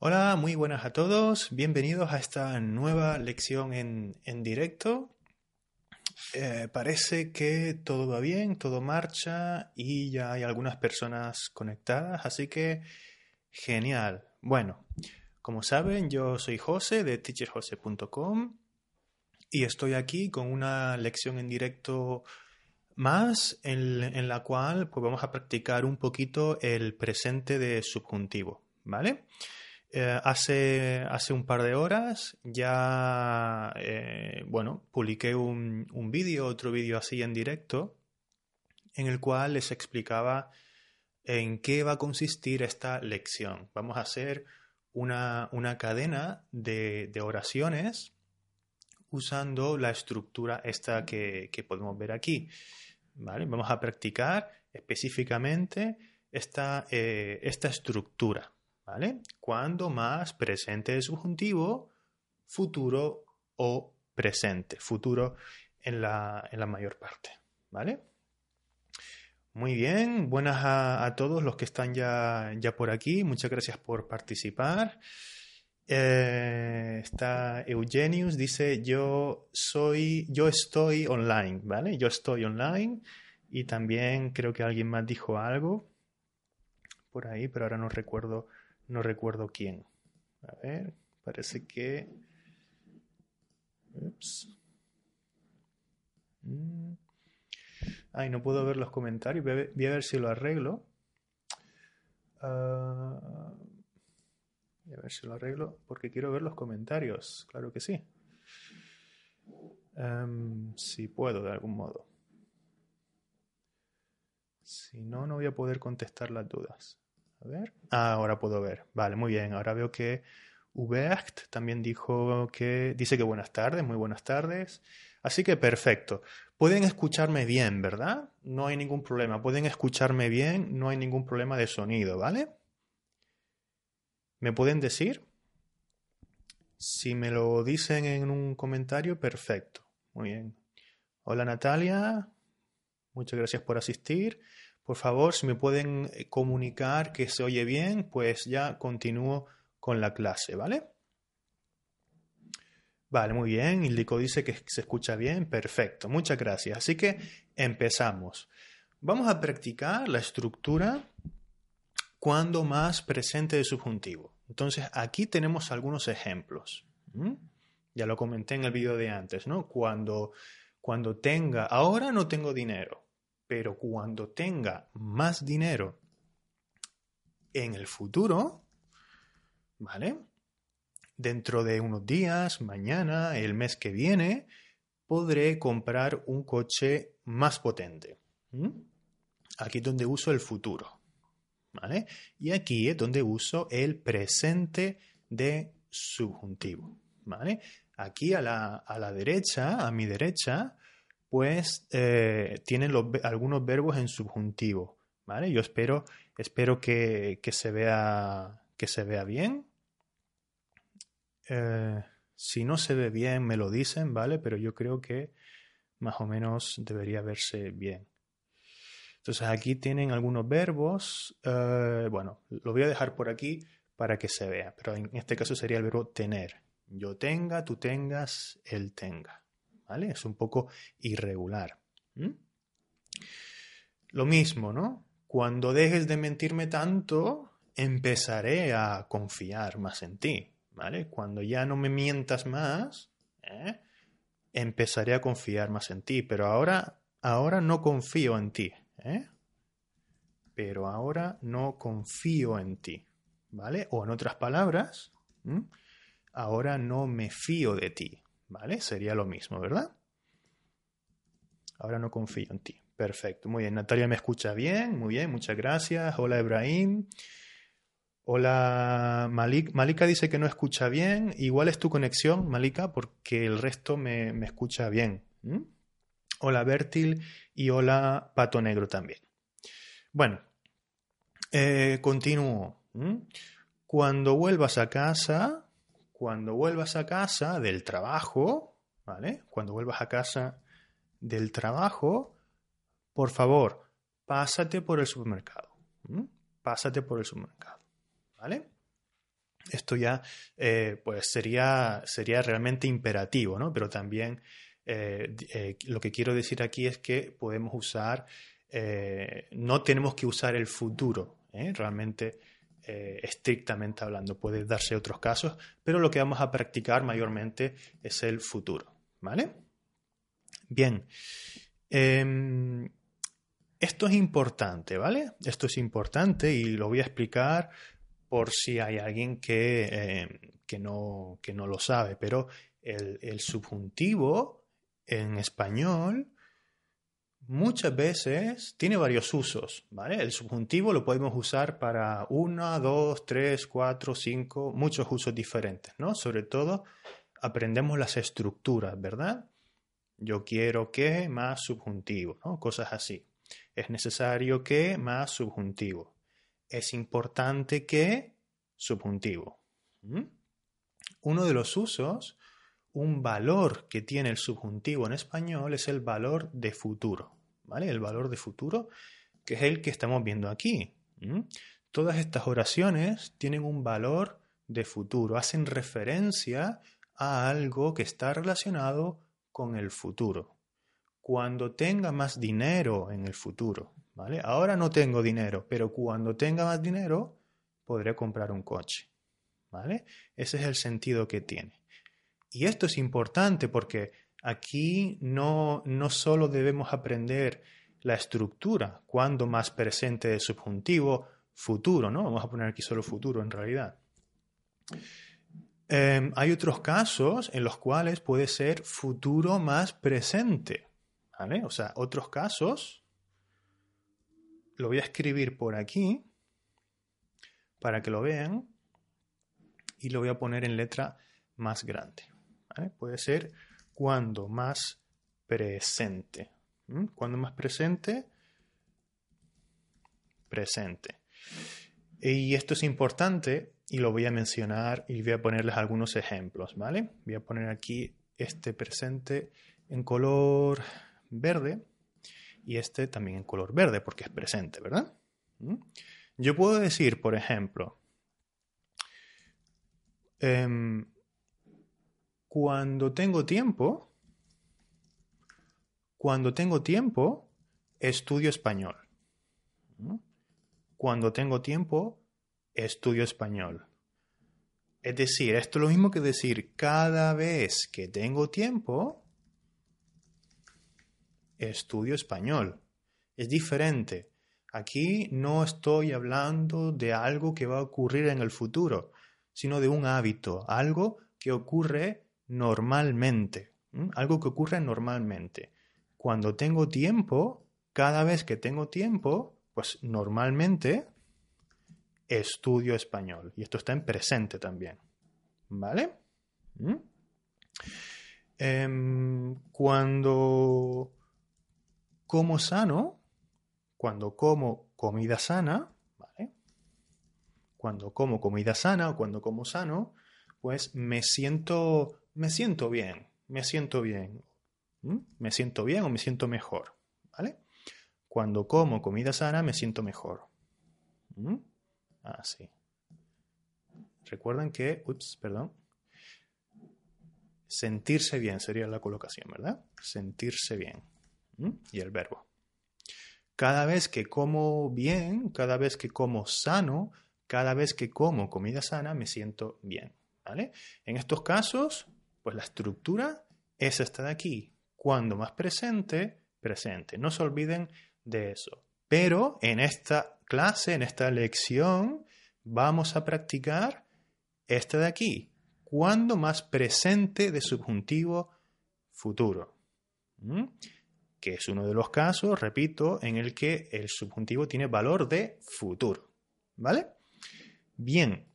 Hola, muy buenas a todos. Bienvenidos a esta nueva lección en, en directo. Eh, parece que todo va bien, todo marcha y ya hay algunas personas conectadas, así que genial. Bueno, como saben, yo soy José de teacherjose.com y estoy aquí con una lección en directo más en, la cual pues, vamos a practicar un poquito el presente de subjuntivo, ¿vale? Eh, hace, hace un par de horas ya, eh, bueno, publiqué un, un vídeo, otro vídeo así en directo, en el cual les explicaba en qué va a consistir esta lección. Vamos a hacer una, una cadena de, de, oraciones usando la estructura esta que, que podemos ver aquí. ¿vale? Vamos a practicar específicamente esta, eh, esta estructura. ¿Vale? Cuando más presente de subjuntivo, futuro o presente, futuro en la, mayor parte, ¿vale? Muy bien, buenas a, todos los que están ya, ya por aquí, muchas gracias por participar. Eh, está Eugenius, dice yo soy, yo estoy online, ¿vale? Yo estoy online y también creo que alguien más dijo algo por ahí, pero ahora no recuerdo no recuerdo quién. A ver, parece que... Ups. Mm. Ay, no puedo ver los comentarios. Voy a ver, si lo arreglo. Uh, voy a ver si lo arreglo porque quiero ver los comentarios. Claro que sí. Um, si puedo, de algún modo. Si no, no voy a poder contestar las dudas. Ah, ahora puedo ver. Vale, muy bien. Ahora veo que Ubecht también dijo que. Dice que buenas tardes, muy buenas tardes. Así que perfecto. Pueden escucharme bien, ¿verdad? No hay ningún problema. Pueden escucharme bien, no hay ningún problema de sonido, ¿vale? ¿Me pueden decir? Si me lo dicen en un comentario, perfecto. Muy bien. Hola Natalia, muchas gracias por asistir. Por favor, si me pueden eh, comunicar que se oye bien, pues ya continúo con la clase, ¿vale? Vale, muy bien. Ildico dice que se escucha bien. Perfecto. Muchas gracias. Así que empezamos. Vamos a practicar la estructura cuando más presente de subjuntivo. Entonces, aquí tenemos algunos ejemplos. Ya lo comenté en el vídeo de antes, ¿no? Cuando, cuando tenga, ahora no tengo dinero pero cuando tenga más dinero en el futuro, ¿vale? Dentro de unos días, mañana, el mes que viene, podré comprar un coche más potente. Aquí es donde uso el futuro. ¿Vale? Y aquí es donde uso el presente de subjuntivo. ¿Vale? Aquí a la, a la derecha, a mi derecha, pues eh, tienen algunos verbos en subjuntivo. ¿vale? Yo espero, espero que, que, se, vea, que se vea bien. Eh, si no se ve bien, me lo dicen, ¿vale? Pero yo creo que más o menos debería verse bien. Entonces aquí tienen algunos verbos. Eh, bueno, lo voy a dejar por aquí para que se vea, pero en este caso sería el verbo tener. Yo tenga, tú tengas, él tenga. ¿Vale? Es un poco irregular. Lo mismo, ¿no? Cuando dejes de mentirme tanto, empezaré a confiar más en ti, ¿vale? Cuando ya no me mientas más, ¿eh? empezaré a confiar más en ti, pero ahora, ahora no confío en ti, ¿eh? Pero ahora no confío en ti, ¿vale? O en otras palabras, ahora no me fío de ti, ¿Vale? Sería lo mismo, ¿verdad? Ahora no confío en ti. Perfecto. Muy bien. Natalia me escucha bien. Muy bien. Muchas gracias. Hola, Ibrahim. Hola, Malik. Malika dice que no escucha bien. Igual es tu conexión, Malika, porque el resto me, me escucha bien. Hola, Bertil. Y hola, Pato Negro también. Bueno, eh, continúo. Cuando vuelvas a casa, cuando vuelvas a casa del trabajo, ¿vale? Cuando vuelvas a casa del trabajo, por favor, pásate por el supermercado. Pásate por el supermercado, ¿vale? esto ya eh, pues sería, sería realmente imperativo, ¿no? Pero también eh, eh, lo que quiero decir aquí es que podemos usar, no tenemos que usar el futuro, realmente estrictamente hablando, puede darse otros casos, pero lo que vamos a practicar mayormente es el futuro, ¿vale? Bien. Em, esto es importante, ¿vale? Esto es importante y lo voy a explicar por si hay alguien que, eh, no, no, lo sabe, pero el, subjuntivo en español muchas veces tiene varios usos, ¿vale? El subjuntivo lo podemos usar para una, dos, tres, cuatro, cinco, muchos usos diferentes, ¿no? Sobre todo aprendemos las estructuras, ¿verdad? Yo quiero que más subjuntivo, ¿no? Cosas así. Es necesario que más subjuntivo es importante que subjuntivo. ¿Mm? Uno de los usos, un valor que tiene el subjuntivo en español es el valor de futuro. ¿Vale? El valor de futuro, que es el que estamos viendo aquí. Todas estas oraciones tienen un valor de futuro, hacen referencia a algo que está relacionado con el futuro. Cuando tenga más dinero en el futuro, Ahora no tengo dinero, pero cuando tenga más dinero podré comprar un coche, ¿vale? Ese es el sentido que tiene. Y esto es importante porque aquí no, no solo debemos aprender la estructura, cuando más presente de subjuntivo, futuro, ¿no? Vamos a poner aquí solo futuro en realidad. Em, hay otros casos en los cuales puede ser futuro más presente, ¿vale? O sea, otros casos lo voy a escribir por aquí para que lo vean y lo voy a poner en letra más grande. Puede ser cuando más presente. ¿Mm? Cuando más presente, presente. Y esto es importante y lo voy a mencionar y voy a ponerles algunos ejemplos, ¿vale? Voy a poner aquí este presente en color verde y este también en color verde porque es presente, ¿verdad? ¿Mm? Yo puedo decir, por ejemplo, em, cuando tengo tiempo, cuando tengo tiempo, estudio español. Cuando tengo tiempo, estudio español. Es decir, esto es lo mismo que decir cada vez que tengo tiempo, estudio español. Es diferente. Aquí no estoy hablando de algo que va a ocurrir en el futuro, sino de un hábito, algo que ocurre normalmente, algo que ocurre normalmente. Cuando tengo tiempo, cada vez que tengo tiempo, pues normalmente estudio español. Y esto está en presente también. ¿Vale? Em, cuando como sano, cuando como comida sana, ¿vale? Cuando como comida sana o cuando como sano, pues me siento, me siento bien, me siento bien, me siento bien o me siento mejor, ¿vale? Cuando como comida sana, me siento mejor. Así. Recuerden que, ups, perdón. Sentirse bien sería la colocación, ¿verdad? Sentirse bien y el verbo. Cada vez que como bien, cada vez que como sano, cada vez que como comida sana, me siento bien. ¿vale? En estos casos, pues la estructura es esta de aquí. Cuando más presente, presente. No se olviden de eso. Pero en esta clase, en esta lección, vamos a practicar esta de aquí. Cuando más presente de subjuntivo futuro que es uno de los casos, repito, en el que el subjuntivo tiene valor de futuro. ¿Vale? Bien,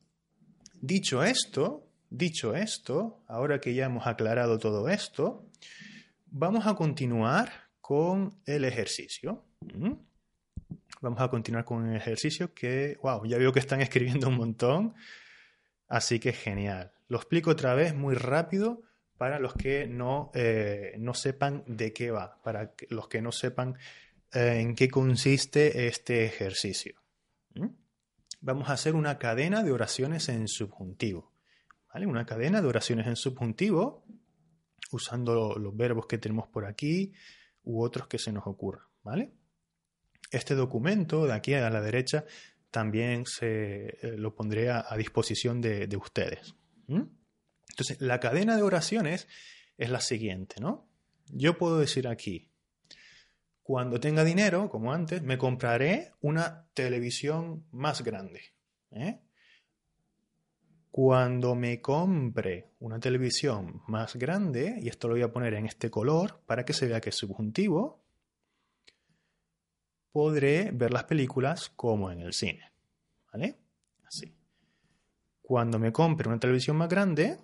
dicho esto, dicho esto, ahora que ya hemos aclarado todo esto, vamos a continuar con el ejercicio. ¿Mm? Vamos a continuar con el ejercicio que, wow, ya veo que están escribiendo un montón, así que genial. Lo explico otra vez muy rápido para los que no, eh, no sepan de qué va, para los que no sepan eh, en qué consiste este ejercicio. ¿Mm? vamos a hacer una cadena de oraciones en subjuntivo. Una cadena de oraciones en subjuntivo usando los verbos que tenemos por aquí u otros que se nos ocurran. ¿Vale? Este documento de aquí a la derecha también se eh, lo pondré a, disposición de, ustedes. Entonces, la cadena de oraciones es la siguiente, ¿no? Yo puedo decir aquí, cuando tenga dinero, como antes, me compraré una televisión más grande. ¿eh? Cuando me compre una televisión más grande, y esto lo voy a poner en este color para que se vea que es subjuntivo, podré ver las películas como en el cine. ¿Vale? Así. Cuando me compre una televisión más grande,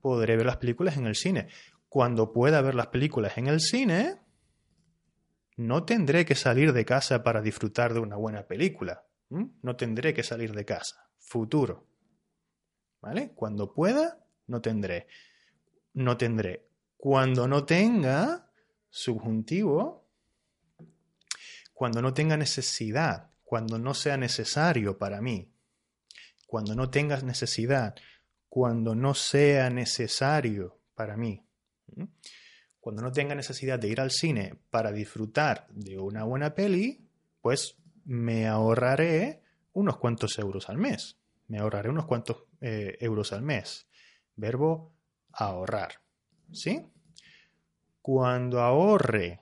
podré ver las películas en el cine. Cuando pueda ver las películas en el cine, no tendré que salir de casa para disfrutar de una buena película. No tendré que salir de casa. Futuro. ¿Vale? Cuando pueda, no tendré. No tendré. Cuando no tenga subjuntivo, cuando no tenga necesidad, cuando no sea necesario para mí, cuando no tengas necesidad, cuando no sea necesario para mí, cuando no tenga necesidad de ir al cine para disfrutar de una buena peli, pues me ahorraré unos cuantos euros al mes. Me ahorraré unos cuantos eh, euros al mes. Verbo ahorrar. ¿Sí? Cuando ahorre,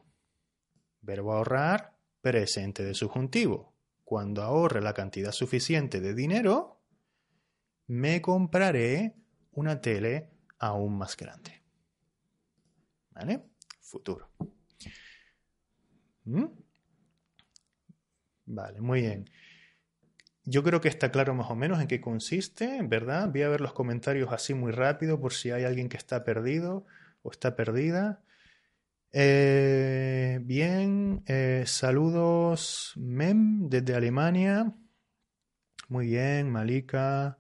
verbo ahorrar, presente de subjuntivo. Cuando ahorre la cantidad suficiente de dinero, me compraré una tele aún más grande. ¿Vale? Futuro. ¿Mm? Vale, muy bien. Yo creo que está claro más o menos en qué consiste, ¿verdad? Voy a ver los comentarios así muy rápido por si hay alguien que está perdido o está perdida. Eh, bien, eh, saludos Mem desde Alemania. Muy bien, Malika,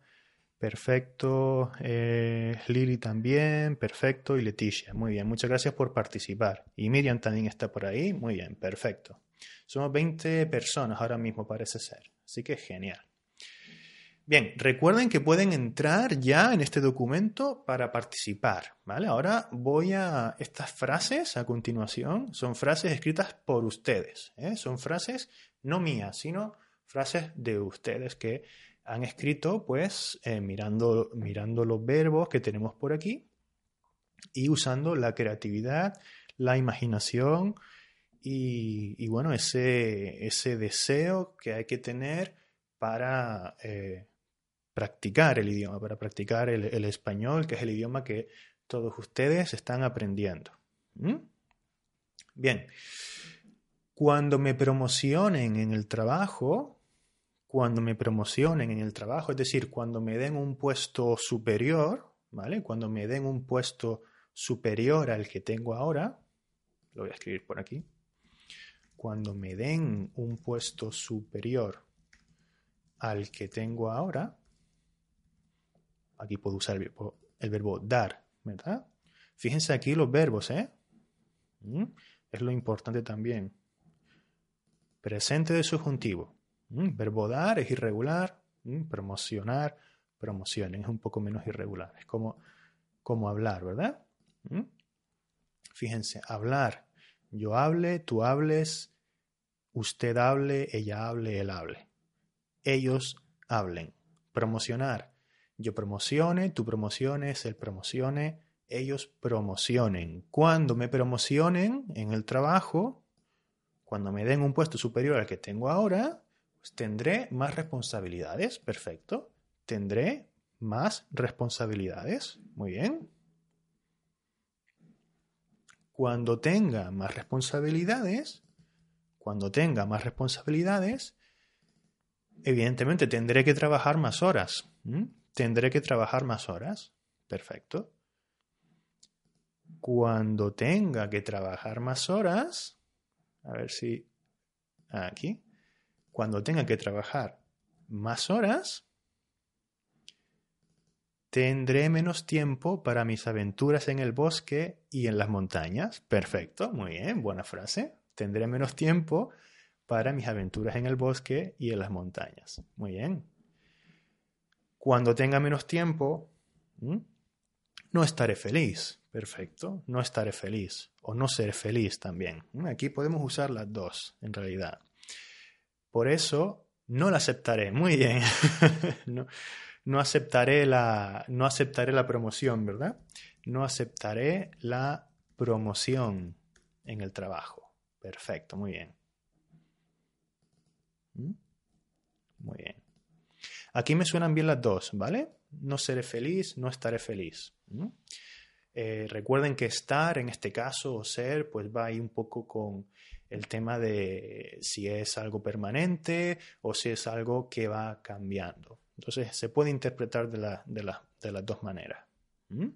perfecto. Eh, Lili también, perfecto. Y Leticia, muy bien, muchas gracias por participar. Y Miriam también está por ahí, muy bien, perfecto. Somos 20 personas ahora mismo, parece ser. Así que genial. Bien, recuerden que pueden entrar ya en este documento para participar, ¿vale? Ahora voy a estas frases a continuación, son frases escritas por ustedes, ¿eh? son frases no mías, sino frases de ustedes que han escrito, pues, eh, mirando, mirando los verbos que tenemos por aquí y usando la creatividad, la imaginación y, bueno, ese, ese deseo que hay que tener para eh, practicar el idioma, para practicar el, español, que es el idioma que todos ustedes están aprendiendo. Bien, cuando me promocionen en el trabajo, cuando me promocionen en el trabajo, es decir, cuando me den un puesto superior, ¿vale? Cuando me den un puesto superior al que tengo ahora, lo voy a escribir por aquí, cuando me den un puesto superior al que tengo ahora, Aquí puedo usar el verbo, dar, ¿verdad? Fíjense aquí los verbos, ¿eh? ¿Mm? Es lo importante también. Presente de subjuntivo. ¿Mm? Verbo dar es irregular. ¿Mm? Promocionar, promocionen es un poco menos irregular. Es como, como hablar, ¿verdad? Fíjense, hablar. Yo hable, tú hables, usted hable, ella hable, él hable. Ellos hablen. Promocionar yo promocione, tú promociones, él promocione, ellos promocionen. Cuando me promocionen en el trabajo, cuando me den un puesto superior al que tengo ahora, pues tendré más responsabilidades. Perfecto. Tendré más responsabilidades. Muy bien. Cuando tenga más responsabilidades, cuando tenga más responsabilidades, evidentemente tendré que trabajar más horas. ¿Tendré que trabajar más horas? Perfecto. Cuando tenga que trabajar más horas, a ver si aquí, cuando tenga que trabajar más horas, tendré menos tiempo para mis aventuras en el bosque y en las montañas. Perfecto, muy bien, buena frase. Tendré menos tiempo para mis aventuras en el bosque y en las montañas. Muy bien. Cuando tenga menos tiempo, no estaré feliz. Perfecto. No estaré feliz. O no seré feliz también. Aquí podemos usar las dos, en realidad. Por eso, no la aceptaré. Muy bien. no, aceptaré la, no aceptaré la promoción, ¿verdad? No aceptaré la promoción en el trabajo. Perfecto, muy bien. ¿Mm? Muy bien. Aquí me suenan bien las dos, ¿vale? No seré feliz, no estaré feliz. ¿Mm? Eh, recuerden que estar, en este caso, o ser, pues va ahí un poco con el tema de si es algo permanente o si es algo que va cambiando. Entonces, se puede interpretar de, las dos maneras. ¿Mm?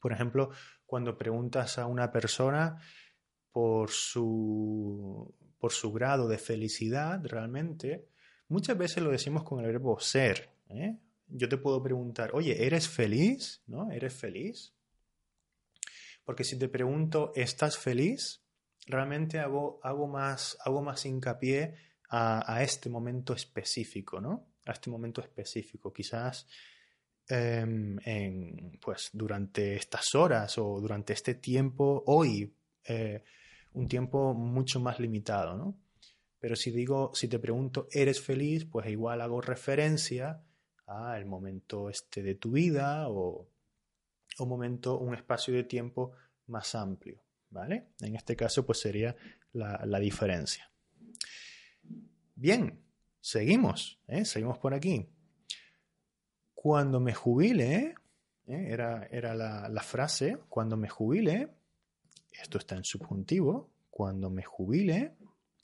Por ejemplo, cuando preguntas a una persona por su, por su grado de felicidad realmente, muchas veces lo decimos con el verbo ser. ¿eh? Yo te puedo preguntar, oye, ¿eres feliz? ¿No? ¿Eres feliz? Porque si te pregunto, ¿estás feliz? Realmente hago, hago, más, hago más hincapié a, este momento específico, ¿no? A este momento específico. Quizás em, en, pues, durante estas horas o durante este tiempo, hoy, eh, un tiempo mucho más limitado, ¿no? Pero si digo, si te pregunto, ¿eres feliz? Pues igual hago referencia al momento este de tu vida o un momento, un espacio de tiempo más amplio, ¿vale? En este caso, pues sería la, diferencia. Bien, seguimos, ¿eh? seguimos por aquí. Cuando me jubile, ¿eh? era, era la, la, frase, cuando me jubile, esto está en subjuntivo, cuando me jubile,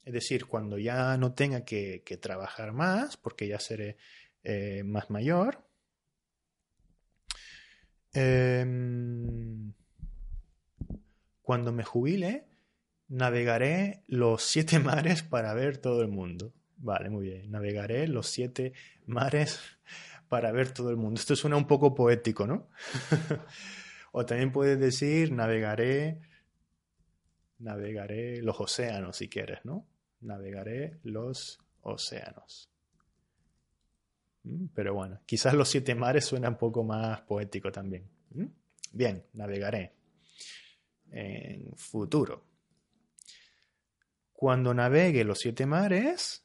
es decir, cuando ya no tenga que, trabajar más, porque ya seré eh, más mayor. Em, cuando me jubile, navegaré los siete mares para ver todo el mundo. Vale, muy bien. Navegaré los siete mares para ver todo el mundo. Esto suena un poco poético, ¿no? o también puedes decir, navegaré navegaré los océanos si quieres, ¿no? Navegaré los océanos. Mm, pero bueno, quizás los siete mares suena un poco más poético también. Mm, bien, navegaré. En futuro. Cuando navegue los siete mares,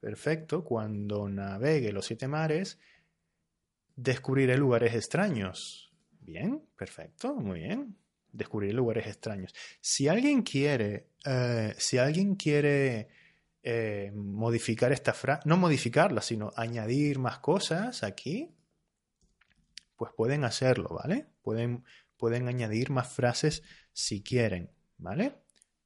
perfecto, cuando navegue los siete mares, descubriré lugares extraños. Bien, perfecto, muy bien descubrir lugares extraños. Si alguien quiere, eh, si alguien quiere eh, modificar esta frase, no modificarla, sino añadir más cosas aquí, pues pueden hacerlo, ¿vale? Pueden, pueden añadir más frases si quieren, ¿vale?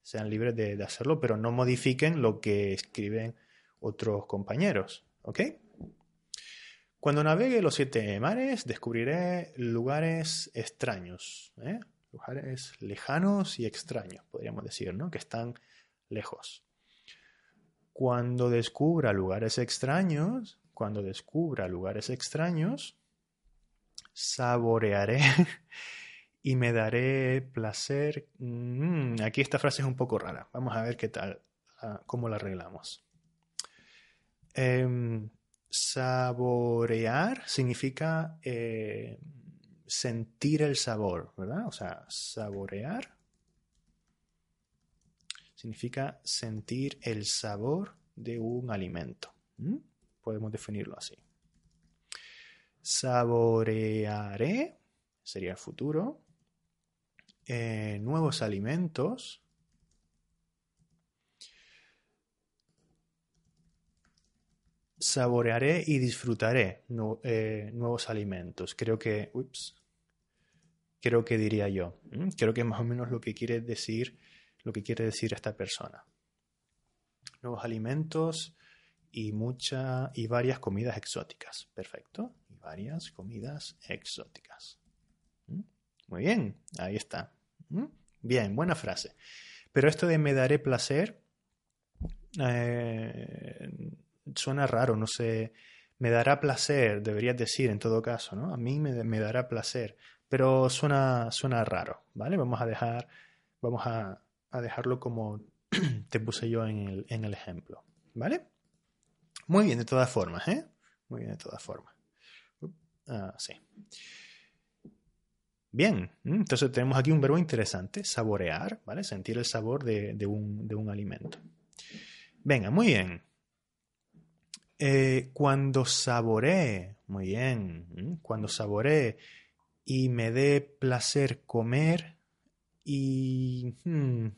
Sean libres de, de hacerlo, pero no modifiquen lo que escriben otros compañeros, ¿ok? Cuando navegue los siete mares, descubriré lugares extraños. ¿eh? Lugares lejanos y extraños, podríamos decir, ¿no? Que están lejos. Cuando descubra lugares extraños, cuando descubra lugares extraños, saborearé y me daré placer. Mm, aquí esta frase es un poco rara. Vamos a ver qué tal, ah, cómo la arreglamos. Em, saborear significa eh, sentir el sabor, ¿verdad? O sea, saborear significa sentir el sabor de un alimento. Podemos definirlo así. Saborearé, sería el futuro, eh, nuevos alimentos. Saborearé y disfrutaré eh, nuevos alimentos. Creo que, creo que diría yo. Creo que es más o menos lo que quiere decir, lo que quiere decir esta persona. Nuevos alimentos y mucha y varias comidas exóticas. Perfecto. Y varias comidas exóticas. Muy bien, ahí está. Bien, buena frase. Pero esto de me daré placer eh, suena raro, no sé. Me dará placer, deberías decir en todo caso, ¿no? A mí me, dará placer pero suena, suena raro, ¿vale? Vamos a dejar, vamos a, dejarlo como, te puse yo en el, ejemplo. ¿Vale? Muy bien, de todas formas, ¿eh? Muy bien, de todas formas. Ah, sí. Bien, entonces tenemos aquí un verbo interesante, saborear, ¿vale? Sentir el sabor de, un, alimento. Venga, muy bien. Eh, cuando saboree, muy bien, cuando saboree y me dé placer comer y... Hmm,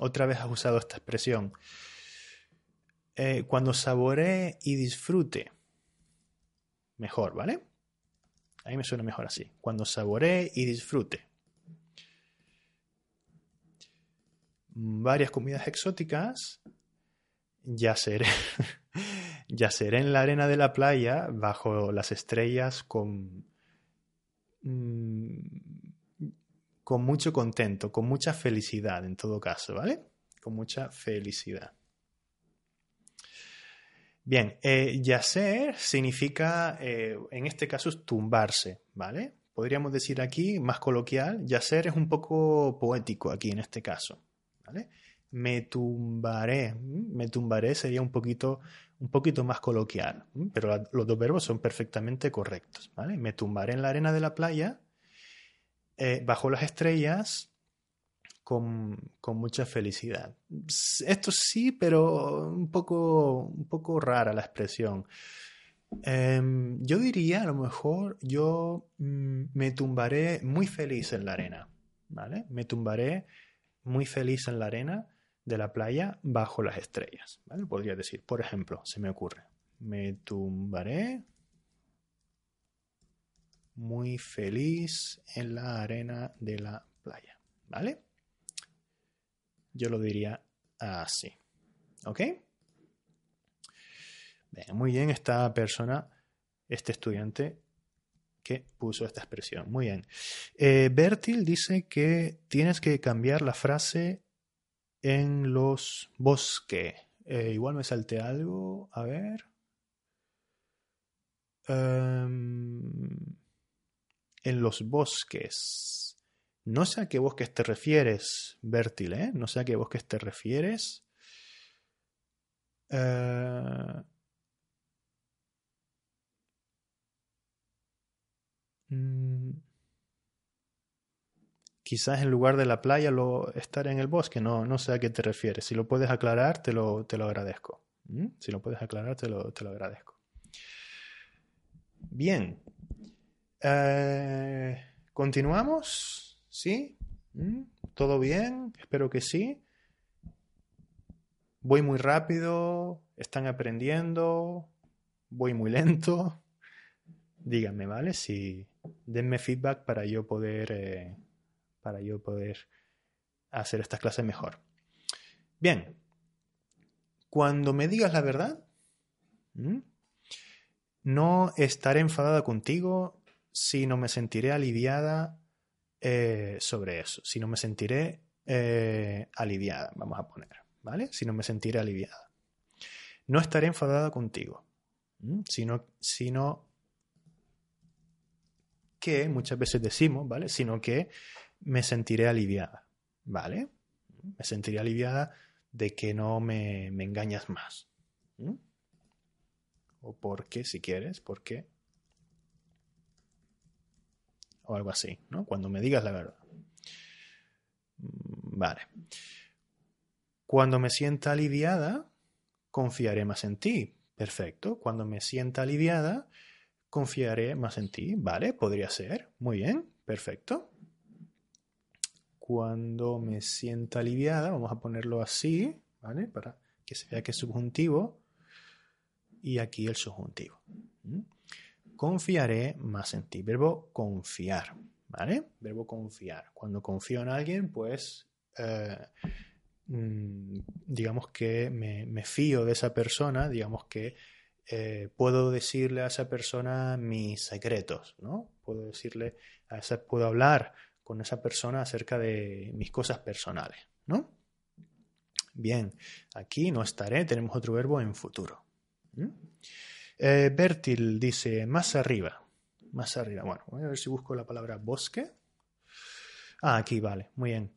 otra vez has usado esta expresión. Eh, cuando saboree y disfrute. Mejor, ¿vale? A mí me suena mejor así. Cuando saboree y disfrute. Varias comidas exóticas. Ya seré. ya seré en la arena de la playa bajo las estrellas con. Mm, con mucho contento, con mucha felicidad en todo caso, ¿vale? Con mucha felicidad. Bien, eh, yacer significa, eh, en este caso, tumbarse, ¿vale? Podríamos decir aquí, más coloquial, yacer es un poco poético aquí en este caso, ¿vale? Me tumbaré, me tumbaré sería un poquito, un poquito más coloquial, pero los dos verbos son perfectamente correctos, ¿vale? Me tumbaré en la arena de la playa, eh, bajo las estrellas, con, mucha felicidad. Esto sí, pero un poco, un poco rara la expresión. Em, yo diría, a lo mejor, yo mm, me tumbaré muy feliz en la arena, ¿vale? Me tumbaré muy feliz en la arena de la playa bajo las estrellas, ¿vale? Podría decir, por ejemplo, se me ocurre, me tumbaré muy feliz en la arena de la playa, ¿vale? Yo lo diría así. ¿Ok? muy bien esta persona, este estudiante que puso esta expresión. Muy bien. Eh, Bertil dice que tienes que cambiar la frase en los bosques. Eh, igual me salte algo. A ver. Em, en los bosques. No sé a qué bosques te refieres, Bertil, ¿eh? No sé a qué bosques te refieres. Eh, mm, quizás en lugar de la playa lo, estar en el bosque, no, no sé a qué te refieres. Si lo puedes aclarar, te lo, te lo agradezco. ¿Mm? Si lo puedes aclarar, te lo, te lo agradezco. Bien. Eh, Continuamos. ¿Sí? ¿Mm? ¿Todo bien? Espero que sí. Voy muy rápido, están aprendiendo, voy muy lento. Díganme, ¿vale? Si denme feedback para yo poder eh, para yo poder hacer estas clases mejor. Bien. Cuando me digas la verdad, no estaré enfadada contigo, sino me sentiré aliviada eh, sobre eso, si no me sentiré eh, aliviada, vamos a poner, ¿vale? Si no me sentiré aliviada. No estaré enfadada contigo, sino, sino que, muchas veces decimos, ¿vale? Sino que me sentiré aliviada, ¿vale? Me sentiré aliviada de que no me, me engañas más. O porque, si quieres, porque o algo así, ¿no? Cuando me digas la verdad. Mm, vale. Cuando me sienta aliviada, confiaré más en ti. Perfecto. Cuando me sienta aliviada, confiaré más en ti. Vale, podría ser. Muy bien. Perfecto. Cuando me sienta aliviada, vamos a ponerlo así, ¿vale? Para que se vea que es subjuntivo. Y aquí el subjuntivo. Confiaré más en ti. Verbo confiar, ¿vale? Verbo confiar. Cuando confío en alguien, pues eh, mm, digamos que me, fío de esa persona, digamos que eh, puedo decirle a esa persona mis secretos, ¿no? Puedo decirle, a esa, puedo hablar con esa persona acerca de mis cosas personales, ¿no? Bien, aquí no estaré, tenemos otro verbo en futuro. Eh, Bertil dice más arriba. Más arriba. Bueno, voy a ver si busco la palabra bosque. Ah, aquí, vale. Muy bien.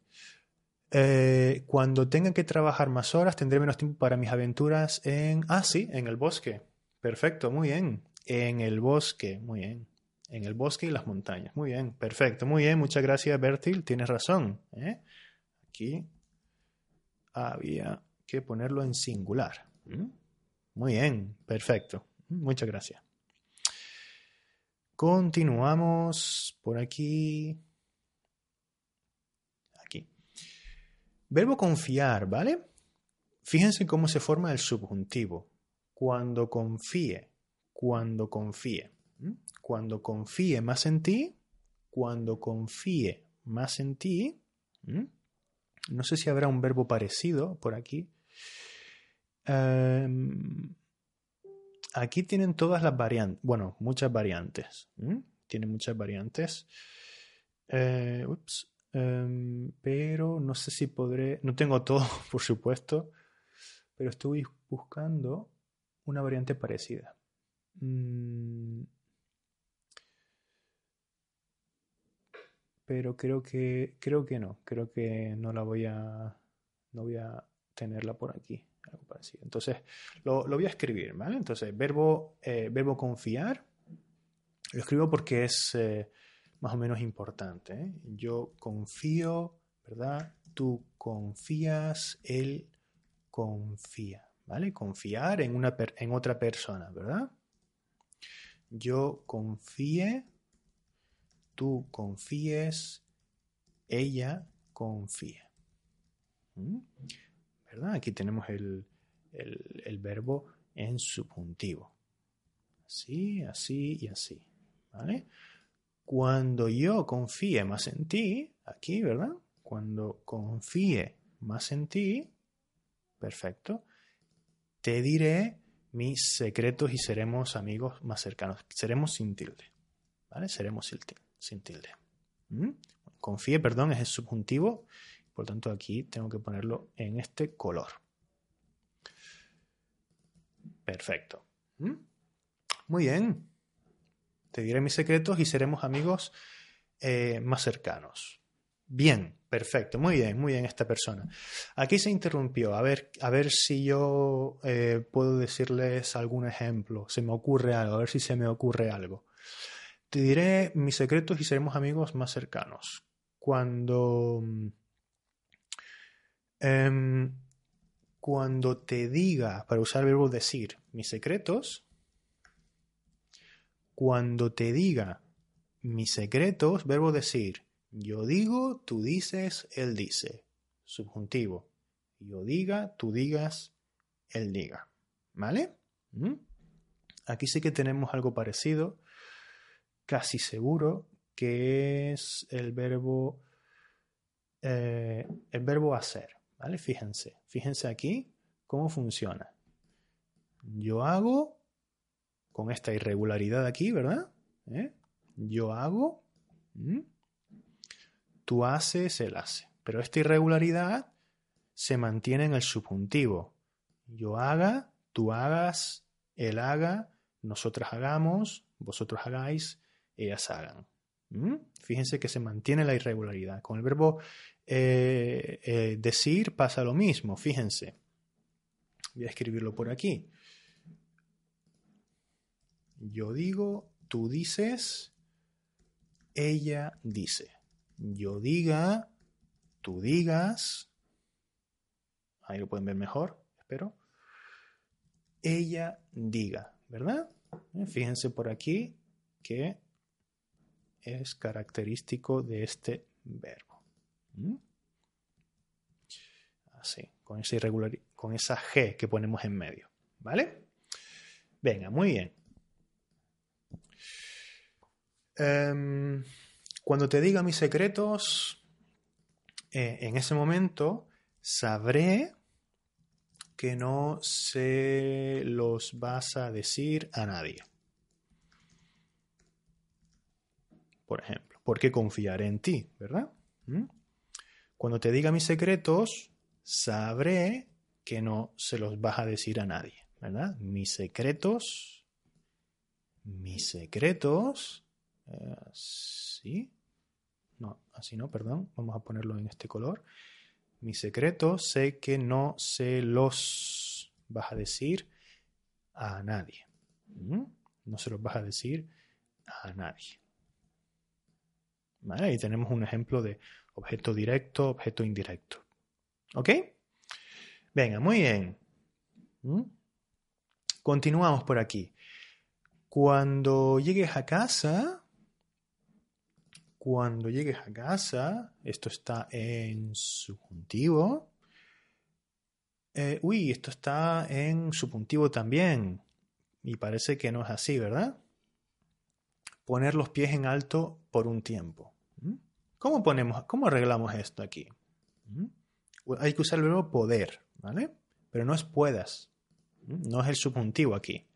Eh, cuando tenga que trabajar más horas, tendré menos tiempo para mis aventuras en... Ah, sí, en el bosque. Perfecto, muy bien. En el bosque, muy bien. En el bosque y las montañas. Muy bien, perfecto. Muy bien, muchas gracias, Bertil. Tienes razón. ¿eh? Aquí había que ponerlo en singular. Muy bien, perfecto. Muchas gracias. Continuamos por aquí. Aquí. Verbo confiar, ¿vale? Fíjense cómo se forma el subjuntivo. Cuando confíe, cuando confíe. Cuando confíe más en ti, cuando confíe más en ti. No sé si habrá un verbo parecido por aquí. Em, aquí tienen todas las variantes, bueno, muchas variantes. Tienen muchas variantes. Eh, em, pero no sé si podré, no tengo todo, por supuesto, pero estoy buscando una variante parecida. Mm. Pero creo que creo que no, creo que no la voy a no voy a tenerla por aquí algo parecido. Entonces, lo, voy a escribir, ¿vale? Entonces, verbo, eh, verbo confiar, lo escribo porque es eh, más o menos importante. ¿eh? Yo confío, ¿verdad? Tú confías, él confía, ¿vale? Confiar en, una en otra persona, ¿verdad? Yo confíe, tú confíes, ella confía. ¿Mm? Aquí tenemos el, verbo en subjuntivo. Así, así y así. ¿Vale? Cuando yo confíe más en ti, aquí, ¿verdad? Cuando confíe más en ti, perfecto, te diré mis secretos y seremos amigos más cercanos. Seremos sin tilde. ¿Vale? Seremos sin tilde. ¿Mm? Confíe, perdón, es el subjuntivo por tanto, aquí tengo que ponerlo en este color. Perfecto. ¿Mm? Muy bien. Te diré mis secretos y seremos amigos eh, más cercanos. Bien, perfecto, muy bien, muy bien esta persona. Aquí se interrumpió, a ver, a ver si yo eh, puedo decirles algún ejemplo, se me ocurre algo, a ver si se me ocurre algo. Te diré mis secretos y seremos amigos más cercanos. Cuando Em, cuando te diga, para usar el verbo decir, mis secretos, cuando te diga mis secretos, verbo decir, yo digo, tú dices, él dice. Subjuntivo. Yo diga, tú digas, él diga. ¿Vale? Aquí sí que tenemos algo parecido, casi seguro, que es el verbo, eh, el verbo hacer. ¿Vale? Fíjense, fíjense aquí cómo funciona. Yo hago con esta irregularidad aquí, ¿verdad? ¿Eh? Yo hago, tú haces, él hace. Pero esta irregularidad se mantiene en el subjuntivo. Yo haga, tú hagas, él haga, nosotras hagamos, vosotros hagáis, ellas hagan. Fíjense que se mantiene la irregularidad. Con el verbo eh, eh, decir pasa lo mismo, fíjense. Voy a escribirlo por aquí. Yo digo, tú dices, ella dice. Yo diga, tú digas. Ahí lo pueden ver mejor, espero. Ella diga, ¿verdad? Eh, fíjense por aquí que es característico de este verbo. ¿Mm? Así, con esa, con esa G que ponemos en medio. ¿Vale? Venga, muy bien. Em, cuando te diga mis secretos, eh, en ese momento sabré que no se los vas a decir a nadie. Por ejemplo, porque confiaré en ti, ¿verdad? ¿Mm? Cuando te diga mis secretos, sabré que no se los vas a decir a nadie, ¿verdad? Mis secretos, mis secretos, sí, no, así no, perdón, vamos a ponerlo en este color. mis secretos sé que no se los vas a decir a nadie. ¿Mm? No se los vas a decir a nadie. ¿Vale? Ahí tenemos un ejemplo de objeto directo, objeto indirecto. ¿Ok? Venga, muy bien. ¿Mm? Continuamos por aquí. Cuando llegues a casa, cuando llegues a casa, esto está en subjuntivo. Eh, uy, esto está en subjuntivo también. Y parece que no es así, ¿verdad? Poner los pies en alto por un tiempo. ¿Mm? ¿Cómo ponemos, cómo arreglamos esto aquí? ¿Mm? Hay que usar el verbo poder, ¿vale? Pero no es puedas. ¿Mm? No es el subjuntivo aquí.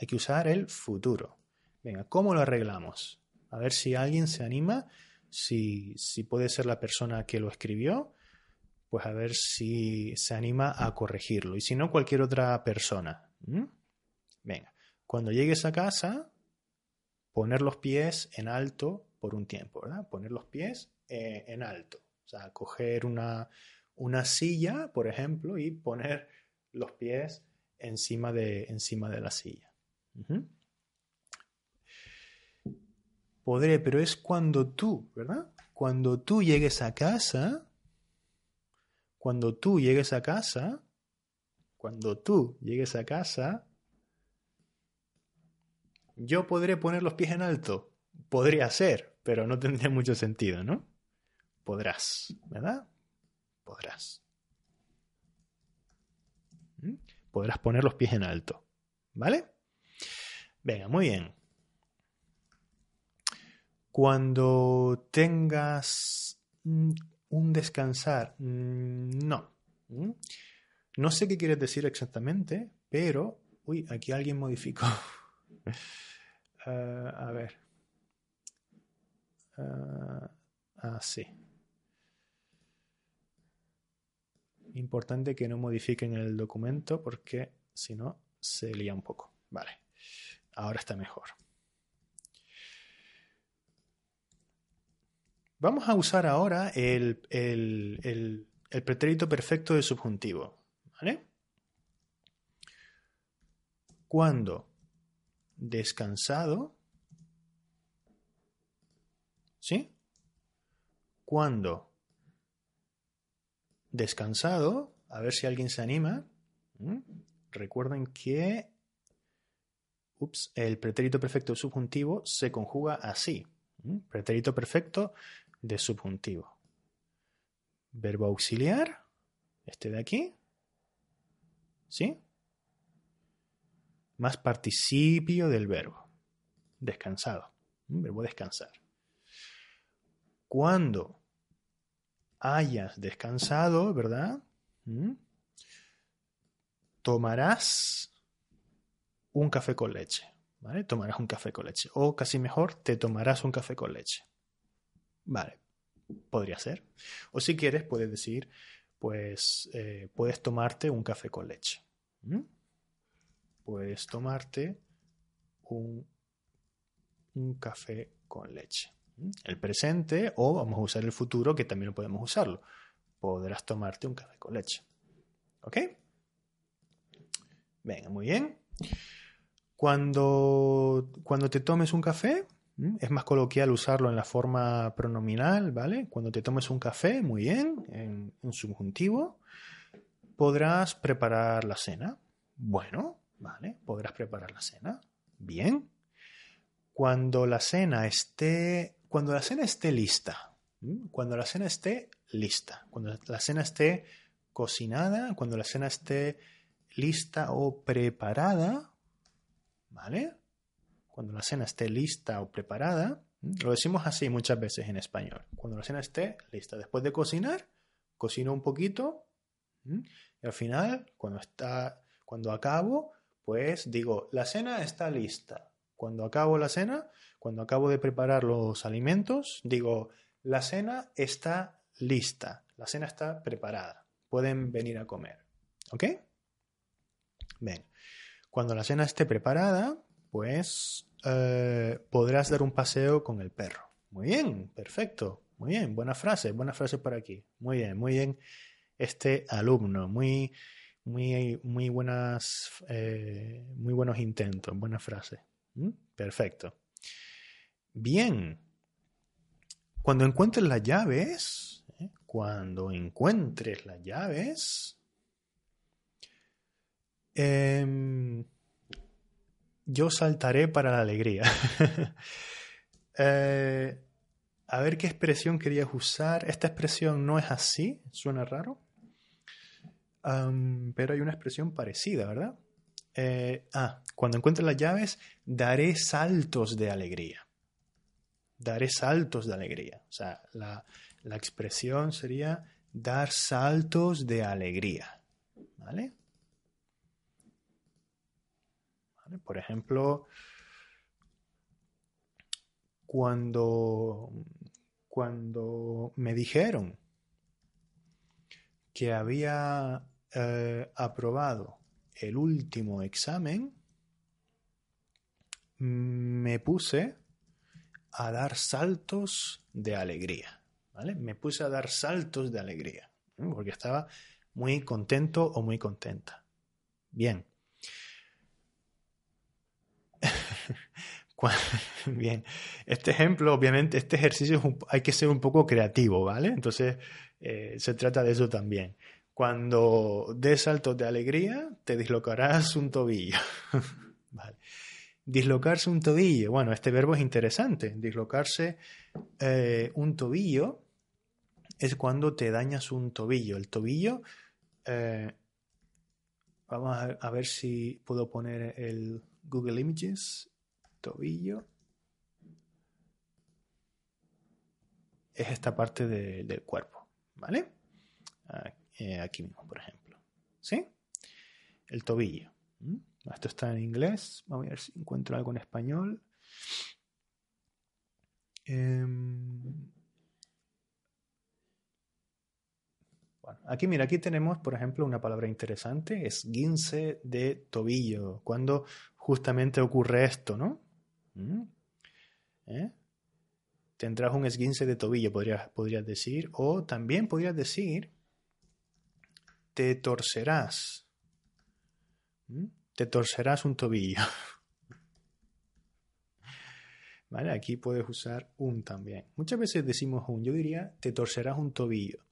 Hay que usar el futuro. Venga, ¿cómo lo arreglamos? A ver si alguien se anima, si, si puede ser la persona que lo escribió, pues a ver si se anima a corregirlo. Y si no, cualquier otra persona. Venga, cuando llegues a casa, poner los pies en alto por un tiempo, ¿verdad? Poner los pies eh, en alto. O sea, coger una, una, silla, por ejemplo, y poner los pies encima de, encima de la silla. Podré, pero es cuando tú, ¿verdad? Cuando tú llegues a casa, cuando tú llegues a casa, cuando tú llegues a casa, yo podré poner los pies en alto. Podría ser, pero no tendría mucho sentido, ¿no? Podrás, ¿verdad? Podrás. ¿Mm? Podrás poner los pies en alto, ¿vale? Venga, muy bien. Cuando tengas mm, un descansar, mm, no. No sé qué quieres decir exactamente, pero... Uy, aquí alguien modificó. Eh, a ver. Uh, ah, sí. Importante que no modifiquen el documento porque si no se lía un poco. Vale. Ahora está mejor. Vamos a usar ahora el, el, el, pretérito perfecto de subjuntivo. ¿Vale? Cuando descansado, ¿sí? Cuando descansado, a ver si alguien se anima. Recuerden que ups, el pretérito perfecto subjuntivo se conjuga así. Pretérito perfecto de subjuntivo. Verbo auxiliar, este de aquí. ¿Sí? Más participio del verbo. Descansado. Verbo descansar. Cuando hayas descansado, ¿verdad? Tomarás un café con leche. ¿Vale? Tomarás un café con leche. O casi mejor, te tomarás un café con leche. Vale, podría ser. O si quieres, puedes decir, pues eh, puedes tomarte un café con leche. Puedes tomarte un, un café con leche. El presente, o vamos a usar el futuro, que también podemos usarlo. Podrás tomarte un café con leche. ¿Ok? Venga, muy bien. Cuando, cuando te tomes un café, es más coloquial usarlo en la forma pronominal, ¿vale? Cuando te tomes un café, muy bien, en, en subjuntivo, podrás preparar la cena. Bueno, ¿vale? Podrás preparar la cena. Bien. Cuando la cena esté, cuando la cena esté lista, cuando la cena esté lista, cuando la cena esté cocinada, cuando la cena esté lista o preparada, ¿vale? Cuando la cena esté lista o preparada, lo decimos así muchas veces en español. Cuando la cena esté lista, después de cocinar, cocino un poquito y al final, cuando está, cuando acabo, pues digo, la cena está lista. Cuando acabo la cena, cuando acabo de preparar los alimentos, digo, la cena está lista, la cena está preparada. Pueden venir a comer. ¿Ok? Bien. Cuando la cena esté preparada, pues eh, podrás dar un paseo con el perro. Muy bien, perfecto. Muy bien, buena frase, buena frase por aquí. Muy bien, muy bien. Este alumno, muy, muy, muy buenas, eh, muy buenos intentos, buena frase. ¿Mm? Perfecto. Bien. Cuando encuentres las llaves, ¿eh? cuando encuentres las llaves, em, yo saltaré para la alegría. Eh, a ver qué expresión querías usar. Esta expresión no es así, suena raro. Pero hay una expresión parecida, ¿verdad? Eh, ah, cuando encuentres las llaves, daré saltos de alegría. Daré saltos de alegría. O sea, la, la expresión sería dar saltos de alegría. ¿Vale? Por ejemplo, cuando, cuando me dijeron que había eh, aprobado el último examen, me puse a dar saltos de alegría. ¿vale? Me puse a dar saltos de alegría, porque estaba muy contento o muy contenta. Bien. Bien, este ejemplo, obviamente, este ejercicio hay que ser un poco creativo, ¿vale? Entonces, eh, se trata de eso también. Cuando des saltos de alegría, te dislocarás un tobillo. Dislocarse un tobillo. Bueno, este verbo es interesante. Dislocarse eh, un tobillo es cuando te dañas un tobillo. El tobillo, eh, vamos a ver si puedo poner el Google Images tobillo es esta parte del cuerpo, ¿vale? Eh, aquí mismo, por ejemplo. ¿Sí? El tobillo. Esto está en inglés. Vamos a ver si encuentro algo en español. Em, bueno, aquí, mira, aquí tenemos, por ejemplo, una palabra interesante, es guince de tobillo, cuando justamente ocurre esto, ¿no? ¿Mm? ¿Eh? Tendrás un esguince de tobillo, podrías, podrías decir. O también podrías decir, te torcerás. ¿Mm? Te torcerás un tobillo. ¿Vale? Aquí puedes usar un también. Muchas veces decimos un. Yo diría, te torcerás un tobillo.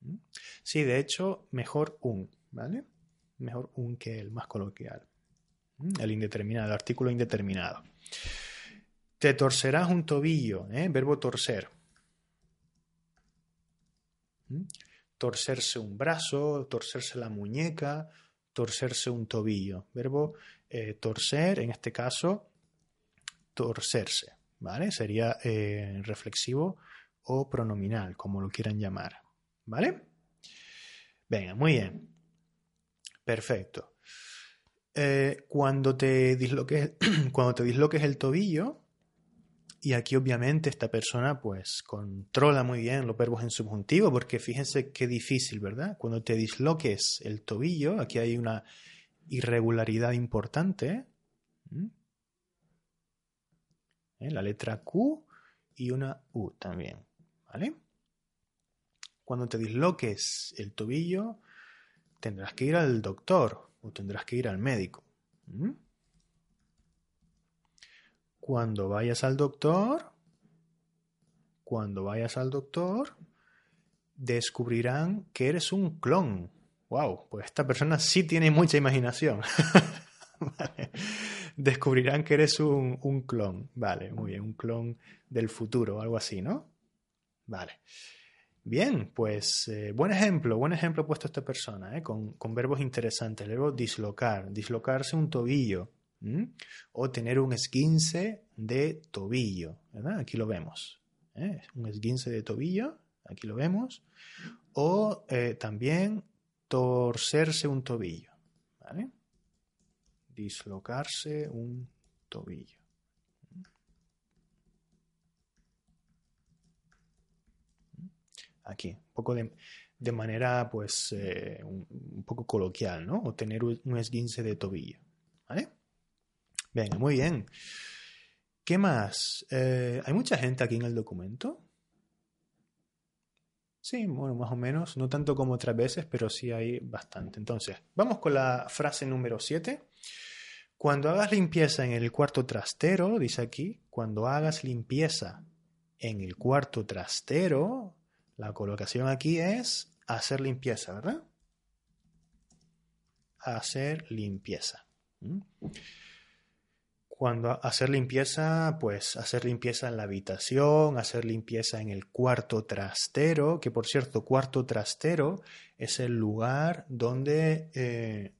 ¿Mm? Sí, de hecho, mejor un. ¿Vale? Mejor un que el más coloquial. El indeterminado, el artículo indeterminado. Te torcerás un tobillo, ¿eh? verbo torcer. Torcerse un brazo, torcerse la muñeca, torcerse un tobillo. Verbo eh, torcer, en este caso, torcerse. ¿Vale? Sería eh, reflexivo o pronominal, como lo quieran llamar. ¿Vale? Venga, muy bien. Perfecto. Eh, cuando, te disloques, cuando te disloques el tobillo, y aquí obviamente esta persona pues controla muy bien los verbos en subjuntivo, porque fíjense qué difícil, ¿verdad? Cuando te disloques el tobillo, aquí hay una irregularidad importante. ¿Eh? La letra Q y una U también, ¿vale? Cuando te disloques el tobillo, tendrás que ir al doctor o tendrás que ir al médico. Cuando vayas al doctor, cuando vayas al doctor, descubrirán que eres un clon. Wow, pues esta persona sí tiene mucha imaginación. Descubrirán que eres un, un, clon. Vale, muy bien, un clon del futuro, algo así, ¿no? Vale. Bien, pues eh, buen ejemplo, buen ejemplo puesto esta persona, ¿eh? con, verbos interesantes. El verbo dislocar, dislocarse un tobillo, o tener un esguince de tobillo, ¿verdad? Aquí lo vemos. ¿eh? Un esguince de tobillo, aquí lo vemos. O también torcerse un tobillo. Dislocarse un tobillo. aquí, un poco de, manera, pues, eh, un, poco coloquial, ¿no? O tener un esguince de tobillo. Venga, muy bien. ¿Qué más? Eh, ¿Hay mucha gente aquí en el documento? Sí, bueno, más o menos. No tanto como otras veces, pero sí hay bastante. Entonces, vamos con la frase número 7. Cuando hagas limpieza en el cuarto trastero, dice aquí, cuando hagas limpieza en el cuarto trastero, la colocación aquí es hacer limpieza, ¿verdad? Hacer limpieza. ¿Mm? Cuando hacer limpieza, pues hacer limpieza en la habitación, hacer limpieza en el cuarto trastero, que por cierto, cuarto trastero es el lugar donde eh,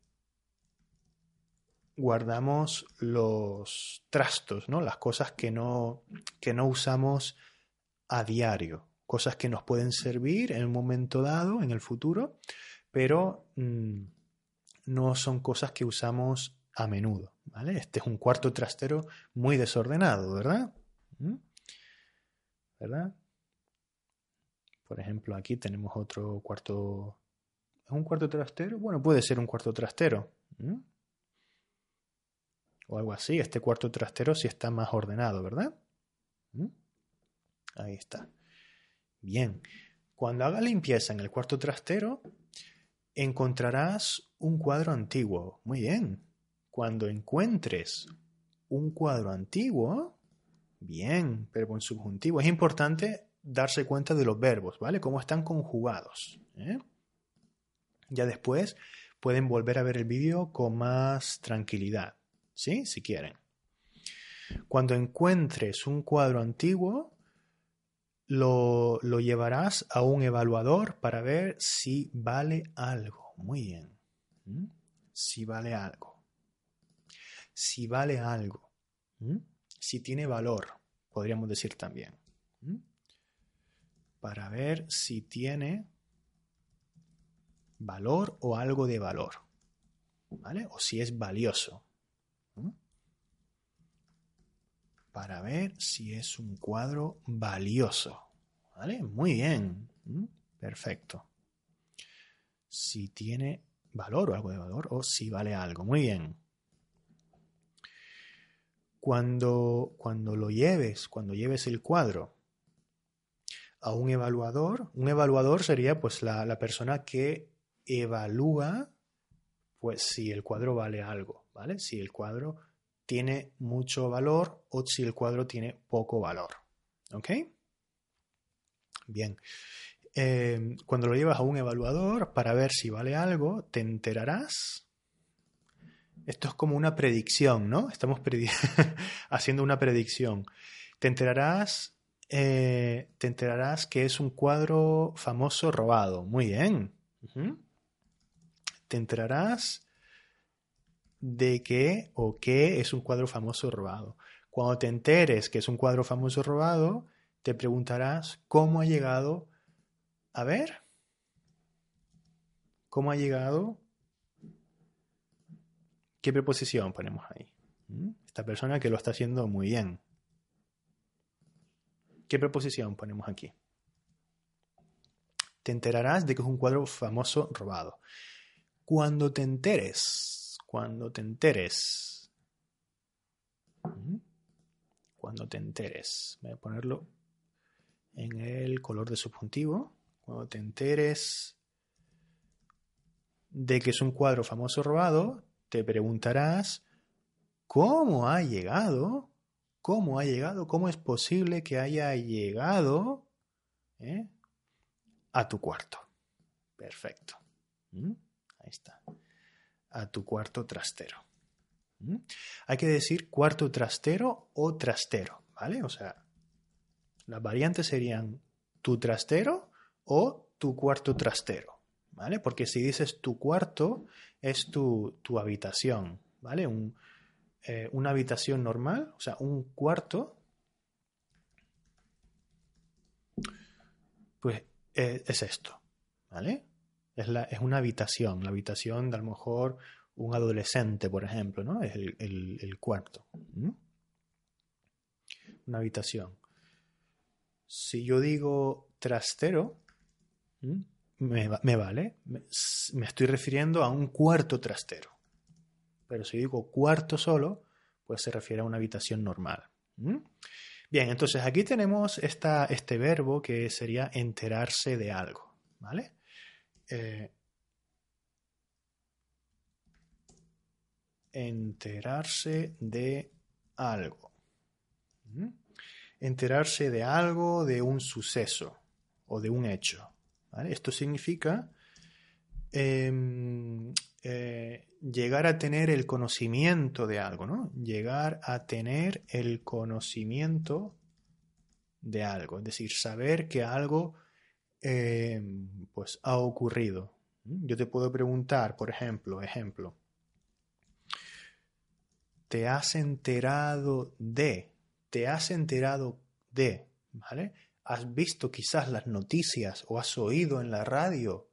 guardamos los trastos, ¿no? Las cosas que no, que no usamos a diario, cosas que nos pueden servir en un momento dado, en el futuro, pero mm, no son cosas que usamos a menudo. ¿vale? Este es un cuarto trastero muy desordenado, ¿verdad? ¿Mm? ¿Verdad? Por ejemplo, aquí tenemos otro cuarto. ¿Es un cuarto trastero? Bueno, puede ser un cuarto trastero. ¿Mm? O algo así. Este cuarto trastero sí está más ordenado, ¿verdad? ¿Mm? Ahí está. Bien. Cuando haga limpieza en el cuarto trastero, encontrarás un cuadro antiguo. Muy bien. Cuando encuentres un cuadro antiguo, bien, verbo en subjuntivo. Es importante darse cuenta de los verbos, ¿vale? Cómo están conjugados. ¿eh? Ya después pueden volver a ver el vídeo con más tranquilidad, ¿sí? Si quieren. Cuando encuentres un cuadro antiguo, lo, llevarás a un evaluador para ver si vale algo. Muy bien. Si vale algo si vale algo, si tiene valor, podríamos decir también, para ver si tiene valor o algo de valor, ¿vale? O si es valioso. Para ver si es un cuadro valioso, ¿vale? Muy bien, perfecto. Si tiene valor o algo de valor o si vale algo, muy bien cuando, cuando lo lleves, cuando lleves el cuadro a un evaluador, un evaluador sería pues la, la persona que evalúa pues si el cuadro vale algo, ¿vale? Si el cuadro tiene mucho valor o si el cuadro tiene poco valor. ¿Ok? Bien. Eh, cuando lo llevas a un evaluador para ver si vale algo, te enterarás esto es como una predicción, ¿no? Estamos haciendo una predicción. Te enterarás, eh, te enterarás que es un cuadro famoso robado. Muy bien. Te enterarás de qué o qué es un cuadro famoso robado. Cuando te enteres que es un cuadro famoso robado, te preguntarás cómo ha llegado a ver. ¿Cómo ha llegado ¿Qué preposición ponemos ahí? ¿Mm? Esta persona que lo está haciendo muy bien. ¿Qué preposición ponemos aquí? Te enterarás de que es un cuadro famoso robado. Cuando te enteres, cuando te enteres, ¿Mm? cuando te enteres, voy a ponerlo en el color de subjuntivo. Cuando te enteres de que es un cuadro famoso robado, te preguntarás, ¿cómo ha llegado? ¿Cómo ha llegado? ¿Cómo es posible que haya llegado eh, a tu cuarto? Perfecto. ¿Mm? Ahí está. A tu cuarto trastero. ¿Mm? Hay que decir cuarto trastero o trastero, ¿vale? O sea, las variantes serían tu trastero o tu cuarto trastero. ¿Vale? Porque si dices tu cuarto, es tu, habitación, ¿vale? Eh, una habitación normal, o sea, un cuarto, pues eh, es esto, ¿vale? Es, la, es, una habitación, la habitación de a lo mejor un adolescente, por ejemplo, ¿no? Es el, cuarto. Una habitación. Si yo digo trastero, me, vale. Me, estoy refiriendo a un cuarto trastero. Pero si digo cuarto solo, pues se refiere a una habitación normal. Bien, entonces aquí tenemos esta, este verbo que sería enterarse de algo, ¿vale? Eh, enterarse de algo. ¿Mm? Enterarse de algo, de un suceso o de un hecho. Esto significa em, eh, llegar a tener el conocimiento de algo, ¿no? Llegar a tener el conocimiento de algo, es decir, saber que algo em, pues ha ocurrido. Yo te puedo preguntar, por ejemplo, ejemplo, te has enterado de, te has enterado de, ¿vale? Has visto quizás las noticias o has oído en la radio.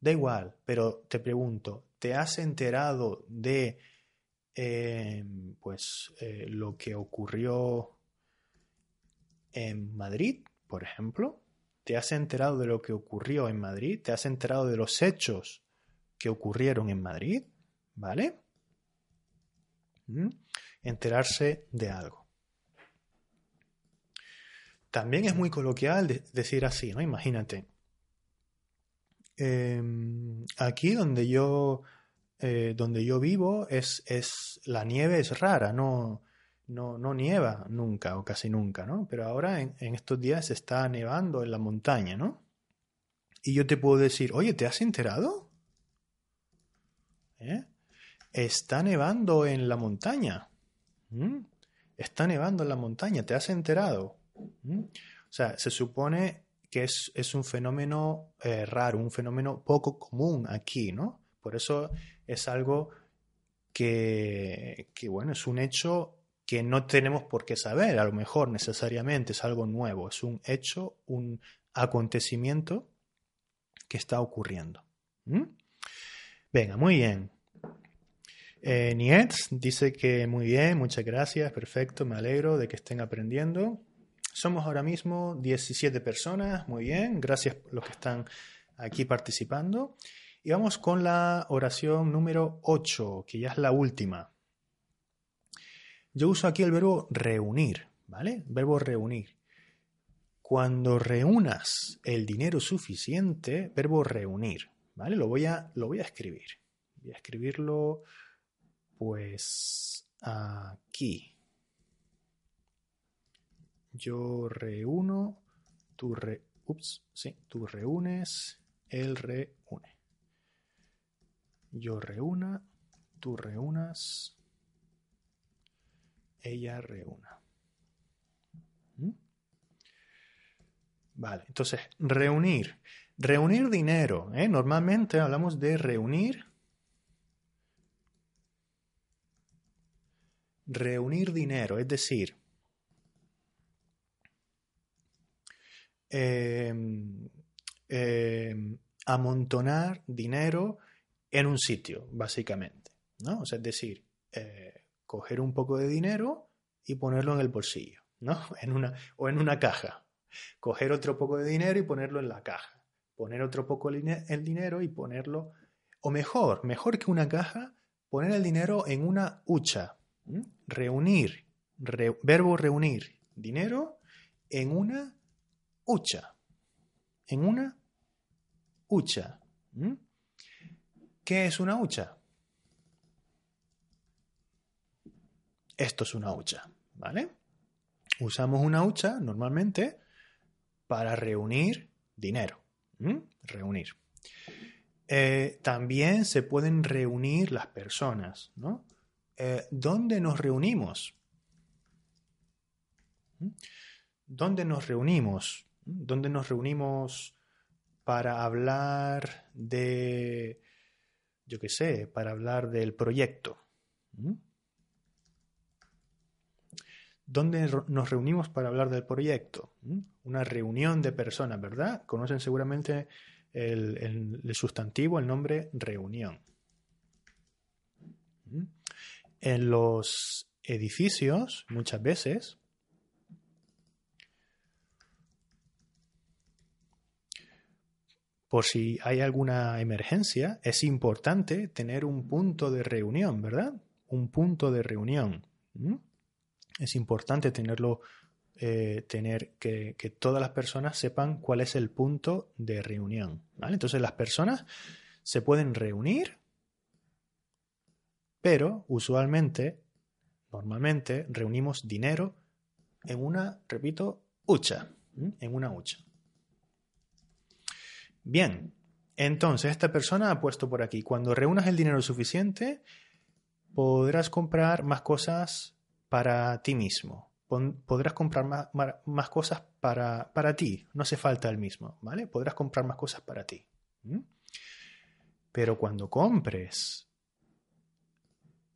Da igual, pero te pregunto, ¿te has enterado de em, pues eh, lo que ocurrió en Madrid, por ejemplo? ¿Te has enterado de lo que ocurrió en Madrid? ¿Te has enterado de los hechos que ocurrieron en Madrid? ¿Vale? Enterarse de algo. También es muy coloquial decir así, ¿no? Imagínate. Em, aquí donde yo, eh, donde yo vivo es, es, la nieve es rara, no, no, no nieva nunca o casi nunca, ¿no? Pero ahora en, estos días está nevando en la montaña, ¿no? Y yo te puedo decir, oye, ¿te has enterado? ¿Eh? Está nevando en la montaña. ¿Mm? Está nevando en la montaña, ¿te has enterado? ¿Mm? O sea, se supone que es, un fenómeno eh, raro, un fenómeno poco común aquí, ¿no? Por eso es algo que, que, bueno, es un hecho que no tenemos por qué saber, a lo mejor necesariamente es algo nuevo, es un hecho, un acontecimiento que está ocurriendo. ¿Mm? Venga, muy bien. Eh, Nietz dice que muy bien, muchas gracias, perfecto, me alegro de que estén aprendiendo. Somos ahora mismo 17 personas, muy bien, gracias a los que están aquí participando. Y vamos con la oración número 8, que ya es la última. Yo uso aquí el verbo reunir, ¿vale? Verbo reunir. Cuando reúnas el dinero suficiente, verbo reunir, ¿vale? Lo voy a, lo voy a escribir. Voy a escribirlo pues aquí. Yo reúno, tú, re, ups, sí, tú reúnes, él reúne. Yo reúna, tú reúnas, ella reúna. ¿Mm? Vale, entonces, reunir. Reunir dinero. ¿eh? Normalmente hablamos de reunir reunir dinero, es decir, em, em, amontonar dinero en un sitio, básicamente. ¿no? Es decir, eh, coger un poco de dinero y ponerlo en el bolsillo, ¿no? En una, o en una caja. Coger otro poco de dinero y ponerlo en la caja. Poner otro poco el dinero y ponerlo, o mejor, mejor que una caja, poner el dinero en una hucha. Reunir, verbo reunir, dinero en una hucha. En una hucha. ¿Mm? ¿Qué es una hucha? Esto es una hucha, ¿vale? Usamos una hucha normalmente para reunir dinero. ¿Mm? Reunir. Eh, también se pueden reunir las personas, ¿no? Eh, ¿dónde nos reunimos? ¿Mm? ¿Dónde nos reunimos? ¿Dónde nos reunimos para hablar de, yo qué sé, para hablar del proyecto? ¿Dónde nos reunimos para hablar del proyecto? Una reunión de personas, ¿verdad? Conocen seguramente el sustantivo, el nombre reunión en los edificios, muchas veces, por si hay alguna emergencia, es importante tener un punto de reunión, ¿verdad? Un punto de reunión. Es importante tenerlo eh, tener que, todas las personas sepan cuál es el punto de reunión. Entonces las personas se pueden reunir, pero usualmente, normalmente, reunimos dinero en una, repito, hucha, en una hucha. Bien, entonces esta persona ha puesto por aquí, cuando reúnas el dinero suficiente, podrás comprar más cosas para ti mismo. Podrás comprar más, más cosas para, para, ti. No hace falta el mismo, ¿vale? Podrás comprar más cosas para ti. Pero cuando compres...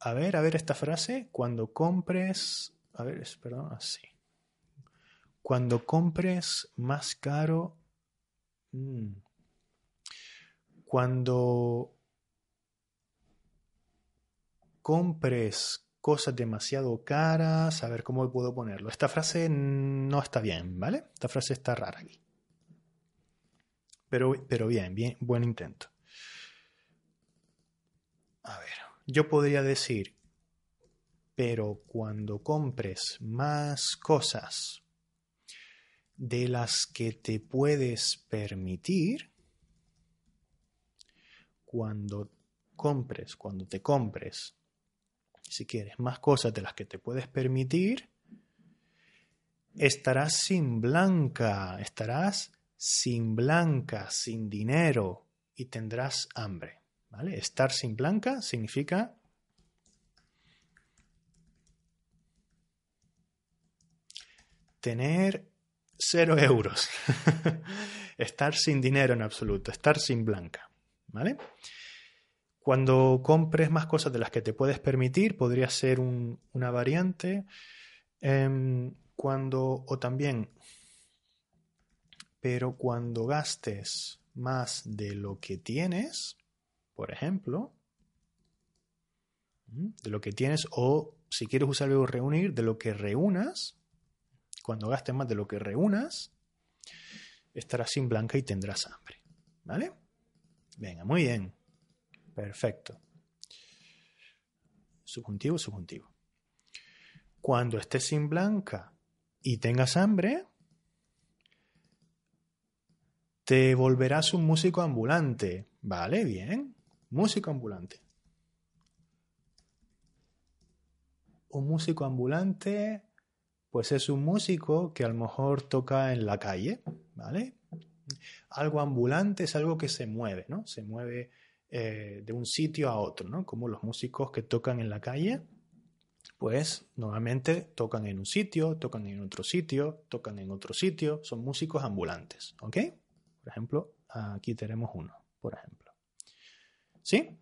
A ver, a ver esta frase. Cuando compres... A ver, perdón, así. Cuando compres más caro... Mm, cuando compres cosas demasiado caras, a ver cómo puedo ponerlo. Esta frase no está bien, ¿vale? Esta frase está rara aquí. Pero, pero bien, bien, buen intento. A ver, yo podría decir, pero cuando compres más cosas de las que te puedes permitir, cuando compres, cuando te compres, si quieres, más cosas de las que te puedes permitir, estarás sin blanca, estarás sin blanca, sin dinero y tendrás hambre. ¿vale? Estar sin blanca significa tener cero euros. estar sin dinero en absoluto, estar sin blanca. ¿Vale? Cuando compres más cosas de las que te puedes permitir, podría ser una variante. Em, cuando, o también, pero cuando gastes más de lo que tienes, por ejemplo, de lo que tienes, o si quieres usar algo reunir, de lo que reúnas, cuando gastes más de lo que reúnas, estarás sin blanca y tendrás hambre. ¿Vale? Venga, muy bien. Perfecto. Subjuntivo, subjuntivo. Cuando estés sin blanca y tengas hambre, te volverás un músico ambulante. Vale, bien. Músico ambulante. Un músico ambulante, pues es un músico que a lo mejor toca en la calle, ¿vale? Algo ambulante es algo que se mueve, ¿no? Se mueve eh, de un sitio a otro, ¿no? Como los músicos que tocan en la calle, pues normalmente tocan en un sitio, tocan en otro sitio, tocan en otro sitio, son músicos ambulantes, ¿ok? Por ejemplo, aquí tenemos uno, por ejemplo. ¿Sí?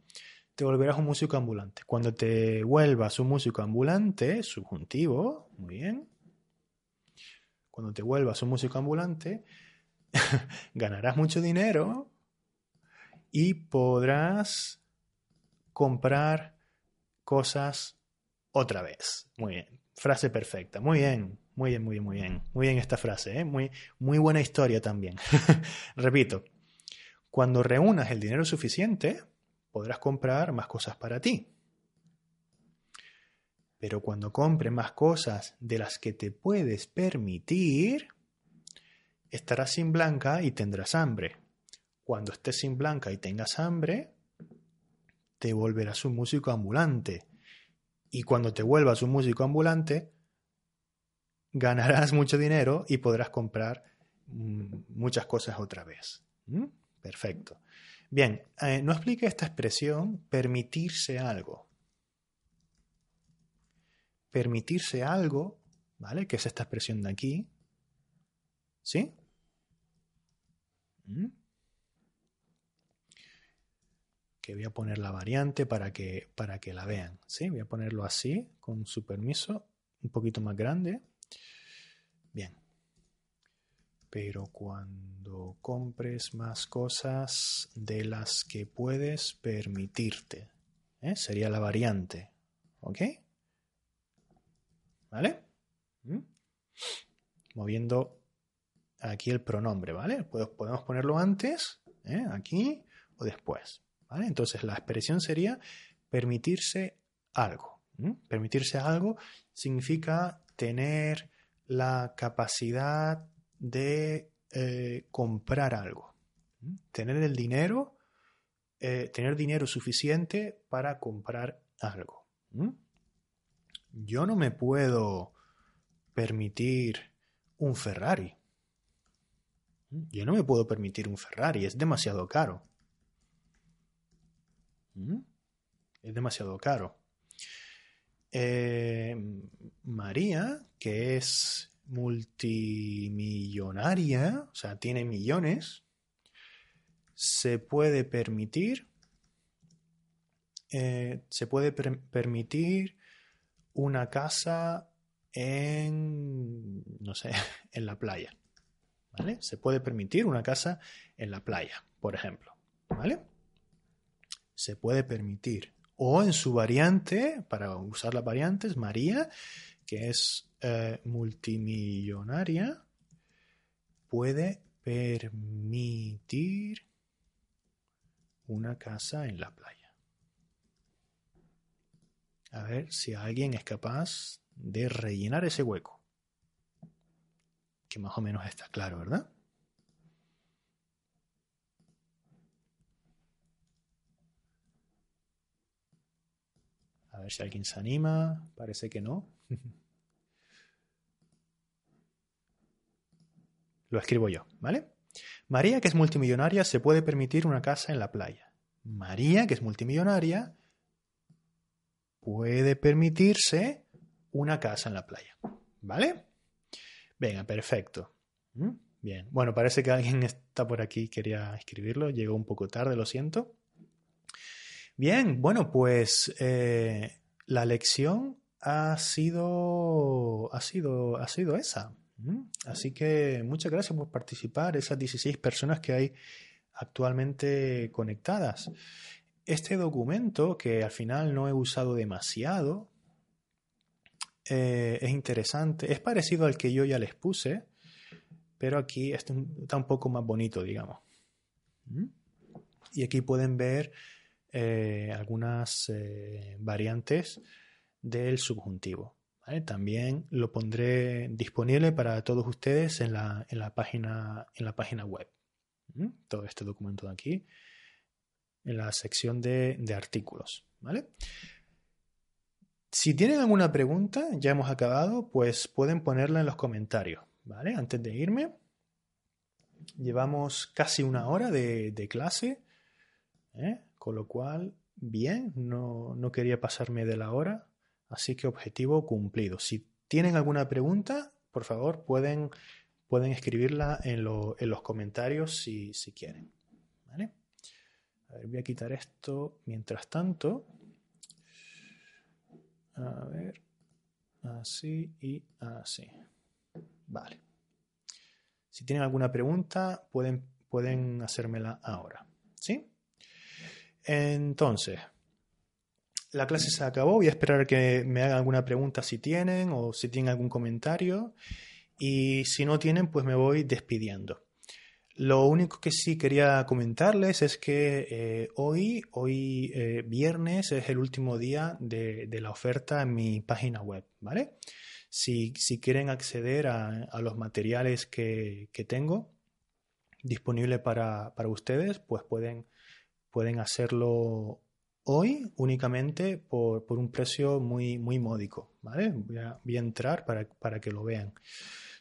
Te volverás un músico ambulante. Cuando te vuelvas un músico ambulante, subjuntivo, muy bien. Cuando te vuelvas un músico ambulante, ganarás mucho dinero y podrás comprar cosas otra vez. Muy bien. Frase perfecta. Muy bien. Muy bien, muy bien, muy bien. Muy bien esta frase. ¿eh? Muy, muy buena historia también. Repito. Cuando reúnas el dinero suficiente, podrás comprar más cosas para ti. Pero cuando compres más cosas de las que te puedes permitir, estarás sin blanca y tendrás hambre. Cuando estés sin blanca y tengas hambre, te volverás un músico ambulante. Y cuando te vuelvas un músico ambulante, ganarás mucho dinero y podrás comprar mm, muchas cosas otra vez. ¿Mm? Perfecto. Bien, eh, no explique esta expresión permitirse algo. Permitirse algo, ¿vale? Que es esta expresión de aquí, ¿Sí? ¿Mm? Que voy a poner la variante para que, para que la vean. ¿Sí? Voy a ponerlo así, con su permiso, un poquito más grande. Bien. Pero cuando compres más cosas de las que puedes permitirte, ¿eh? sería la variante. ¿Ok? ¿Vale? ¿Mm? Moviendo aquí el pronombre, ¿vale? Podemos ponerlo antes, ¿eh? aquí o después, ¿vale? Entonces la expresión sería permitirse algo. Permitirse algo significa tener la capacidad de eh, comprar algo. Tener el dinero, eh, tener dinero suficiente para comprar algo. Yo no me puedo permitir un Ferrari. Yo no me puedo permitir un Ferrari, es demasiado caro. Es demasiado caro. Eh, María, que es multimillonaria, o sea, tiene millones, se puede permitir, eh, se puede permitir una casa en, no sé, en la playa. Se puede permitir una casa en la playa, por ejemplo. ¿Vale? Se puede permitir. O en su variante, para usar las variantes, María, que es eh, multimillonaria, puede permitir una casa en la playa. A ver si alguien es capaz de rellenar ese hueco. Más o menos está claro, ¿verdad? A ver si alguien se anima. Parece que no. Lo escribo yo, ¿vale? María, que es multimillonaria, se puede permitir una casa en la playa. María, que es multimillonaria, puede permitirse una casa en la playa. ¿Vale? Venga, perfecto. ¿Mm? Bien. Bueno, parece que alguien está por aquí, quería escribirlo. Llegó un poco tarde, lo siento. Bien, bueno, pues eh, la lección ha sido, ha sido, ha sido esa. Así que muchas gracias por participar, esas 16 personas que hay actualmente conectadas. Este documento, que al final no he usado demasiado, eh, es interesante. Es parecido al que yo ya les puse, pero aquí está un poco más bonito, digamos. Y aquí pueden ver eh, algunas eh, variantes del subjuntivo. También lo pondré disponible para todos ustedes en la, página, en la página web. Todo este documento de aquí, en la sección de, artículos. ¿vale? Si tienen alguna pregunta, ya hemos acabado, pues pueden ponerla en los comentarios. ¿vale? Antes de irme, llevamos casi una hora de, clase, ¿eh? con lo cual, bien, no, no quería pasarme de la hora. Así que objetivo cumplido. Si tienen alguna pregunta, por favor, pueden, pueden escribirla en, los comentarios si, quieren. ¿Vale? Voy a quitar esto mientras tanto. A ver, así y así. Vale. Si tienen alguna pregunta, pueden, pueden hacérmela ahora. ¿Sí? Entonces, la clase se acabó. Voy a esperar que me hagan alguna pregunta si tienen o si tienen algún comentario. Y si no tienen, pues me voy despidiendo. Lo único que sí quería comentarles es que eh, hoy, hoy eh, viernes, es el último día de, la oferta en mi página web, ¿vale? Si, quieren acceder a, los materiales que, tengo disponibles para, ustedes, pues pueden, pueden hacerlo hoy únicamente por, un precio muy, muy módico. ¿vale? Voy, a, entrar para, que lo vean.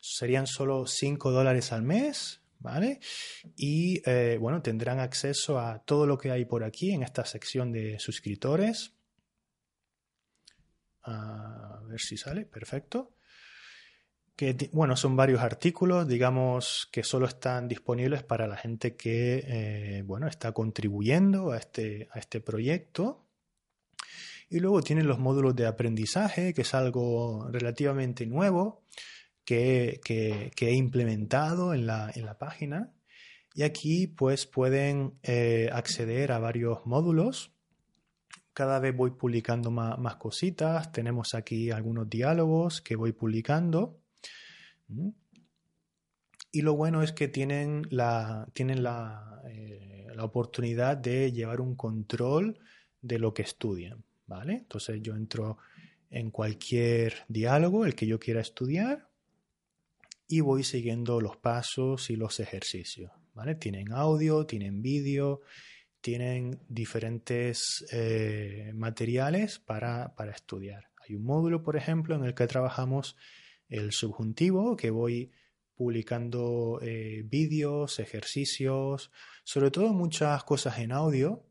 Serían solo 5 dólares al mes. ¿Vale? Y eh, bueno, tendrán acceso a todo lo que hay por aquí en esta sección de suscriptores. A ver si sale, perfecto que bueno, son varios artículos, digamos, que solo están disponibles para la gente que eh, bueno, está contribuyendo a este, a este proyecto. Y luego tienen los módulos de aprendizaje, que es algo relativamente nuevo que, he implementado en la, página. Y aquí pues pueden eh, acceder a varios módulos. Cada vez voy publicando más, cositas. Tenemos aquí algunos diálogos que voy publicando. Y lo bueno es que tienen la, tienen eh, la, oportunidad de llevar un control de lo que estudian, ¿vale? Entonces yo entro en cualquier diálogo, el que yo quiera estudiar, y voy siguiendo los pasos y los ejercicios. ¿vale? Tienen audio, tienen vídeo, tienen diferentes eh, materiales para, estudiar. Hay un módulo, por ejemplo, en el que trabajamos el subjuntivo, que voy publicando eh, vídeos, ejercicios, sobre todo muchas cosas en audio,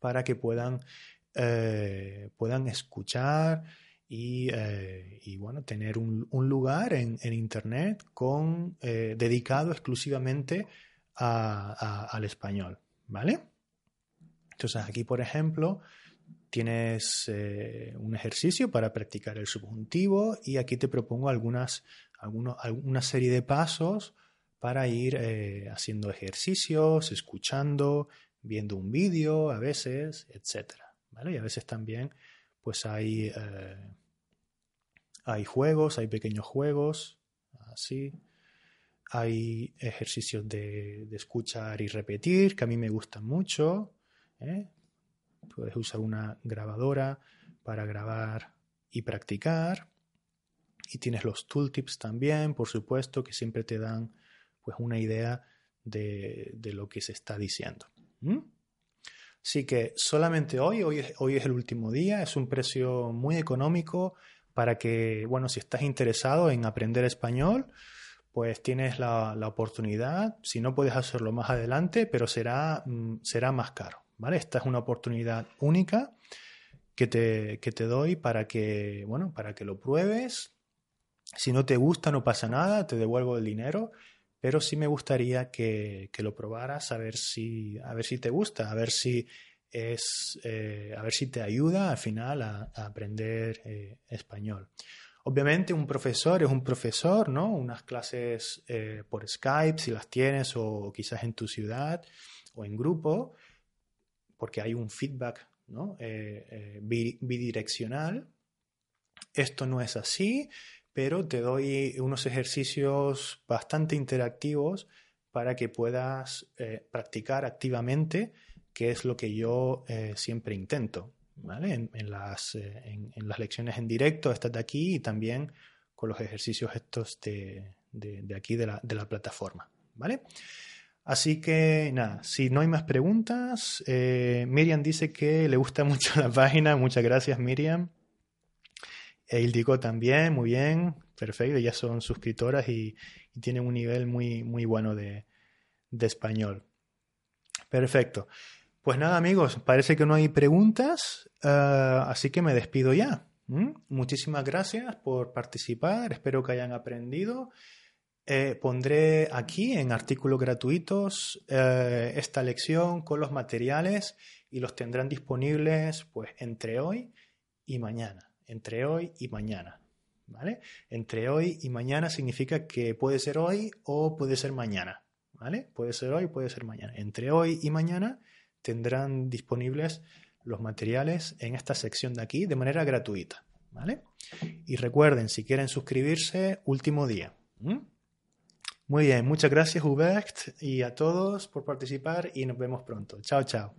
para que puedan, eh, puedan escuchar eh, y, bueno, tener un, lugar en, Internet con, eh, dedicado exclusivamente al español, ¿vale? Entonces aquí, por ejemplo, tienes eh, un ejercicio para practicar el subjuntivo y aquí te propongo algunas, alguna serie de pasos para ir haciendo ejercicios, escuchando, viendo un vídeo a veces, etcétera, ¿vale? Y a veces también pues hay hay juegos, hay pequeños juegos, así. Hay ejercicios de, escuchar y repetir, que a mí me gustan mucho. ¿eh? Puedes usar una grabadora para grabar y practicar. Y tienes los tooltips también, por supuesto, que siempre te dan pues, una idea de, lo que se está diciendo. Así que solamente hoy, hoy hoy es el último día, es un precio muy económico para que, bueno, si estás interesado en aprender español, pues tienes la, oportunidad, si no puedes hacerlo más adelante, pero será, mm, será más caro, ¿vale? Esta es una oportunidad única que te, te doy para que, bueno, para que lo pruebes. Si no te gusta, no pasa nada, te devuelvo el dinero, pero sí me gustaría que, que lo probaras a ver si, a ver si te gusta, a ver si es eh, a ver si te ayuda al final a, aprender eh, español. Obviamente un profesor es un profesor, ¿no? Unas clases eh, por Skype, si las tienes, o quizás en tu ciudad o en grupo, porque hay un feedback ¿no? bidireccional. Esto no es así, pero te doy unos ejercicios bastante interactivos para que puedas practicar activamente que es lo que yo eh, siempre intento, ¿vale? En, las, eh, en, las, lecciones en directo, estas de aquí y también con los ejercicios estos de, de, aquí de la, de la, plataforma, ¿vale? Así que nada, si no hay más preguntas, eh, Miriam dice que le gusta mucho la página, muchas gracias Miriam. E Ildico también, muy bien, perfecto, ya son suscriptoras y, y tienen un nivel muy, muy bueno de, de español. Perfecto. Pues nada amigos, parece que no hay preguntas, eh, así que me despido ya. Muchísimas gracias por participar, espero que hayan aprendido. Eh, pondré aquí en artículos gratuitos eh, esta lección con los materiales y los tendrán disponibles pues entre hoy y mañana. Entre hoy y mañana. ¿Vale? Entre hoy y mañana significa que puede ser hoy o puede ser mañana. ¿Vale? Puede ser hoy, puede ser mañana. Entre hoy y mañana tendrán disponibles los materiales en esta sección de aquí de manera gratuita. ¿vale? Y recuerden, si quieren suscribirse, último día. Muy bien, muchas gracias Hubert y a todos por participar y nos vemos pronto. Chao, chao.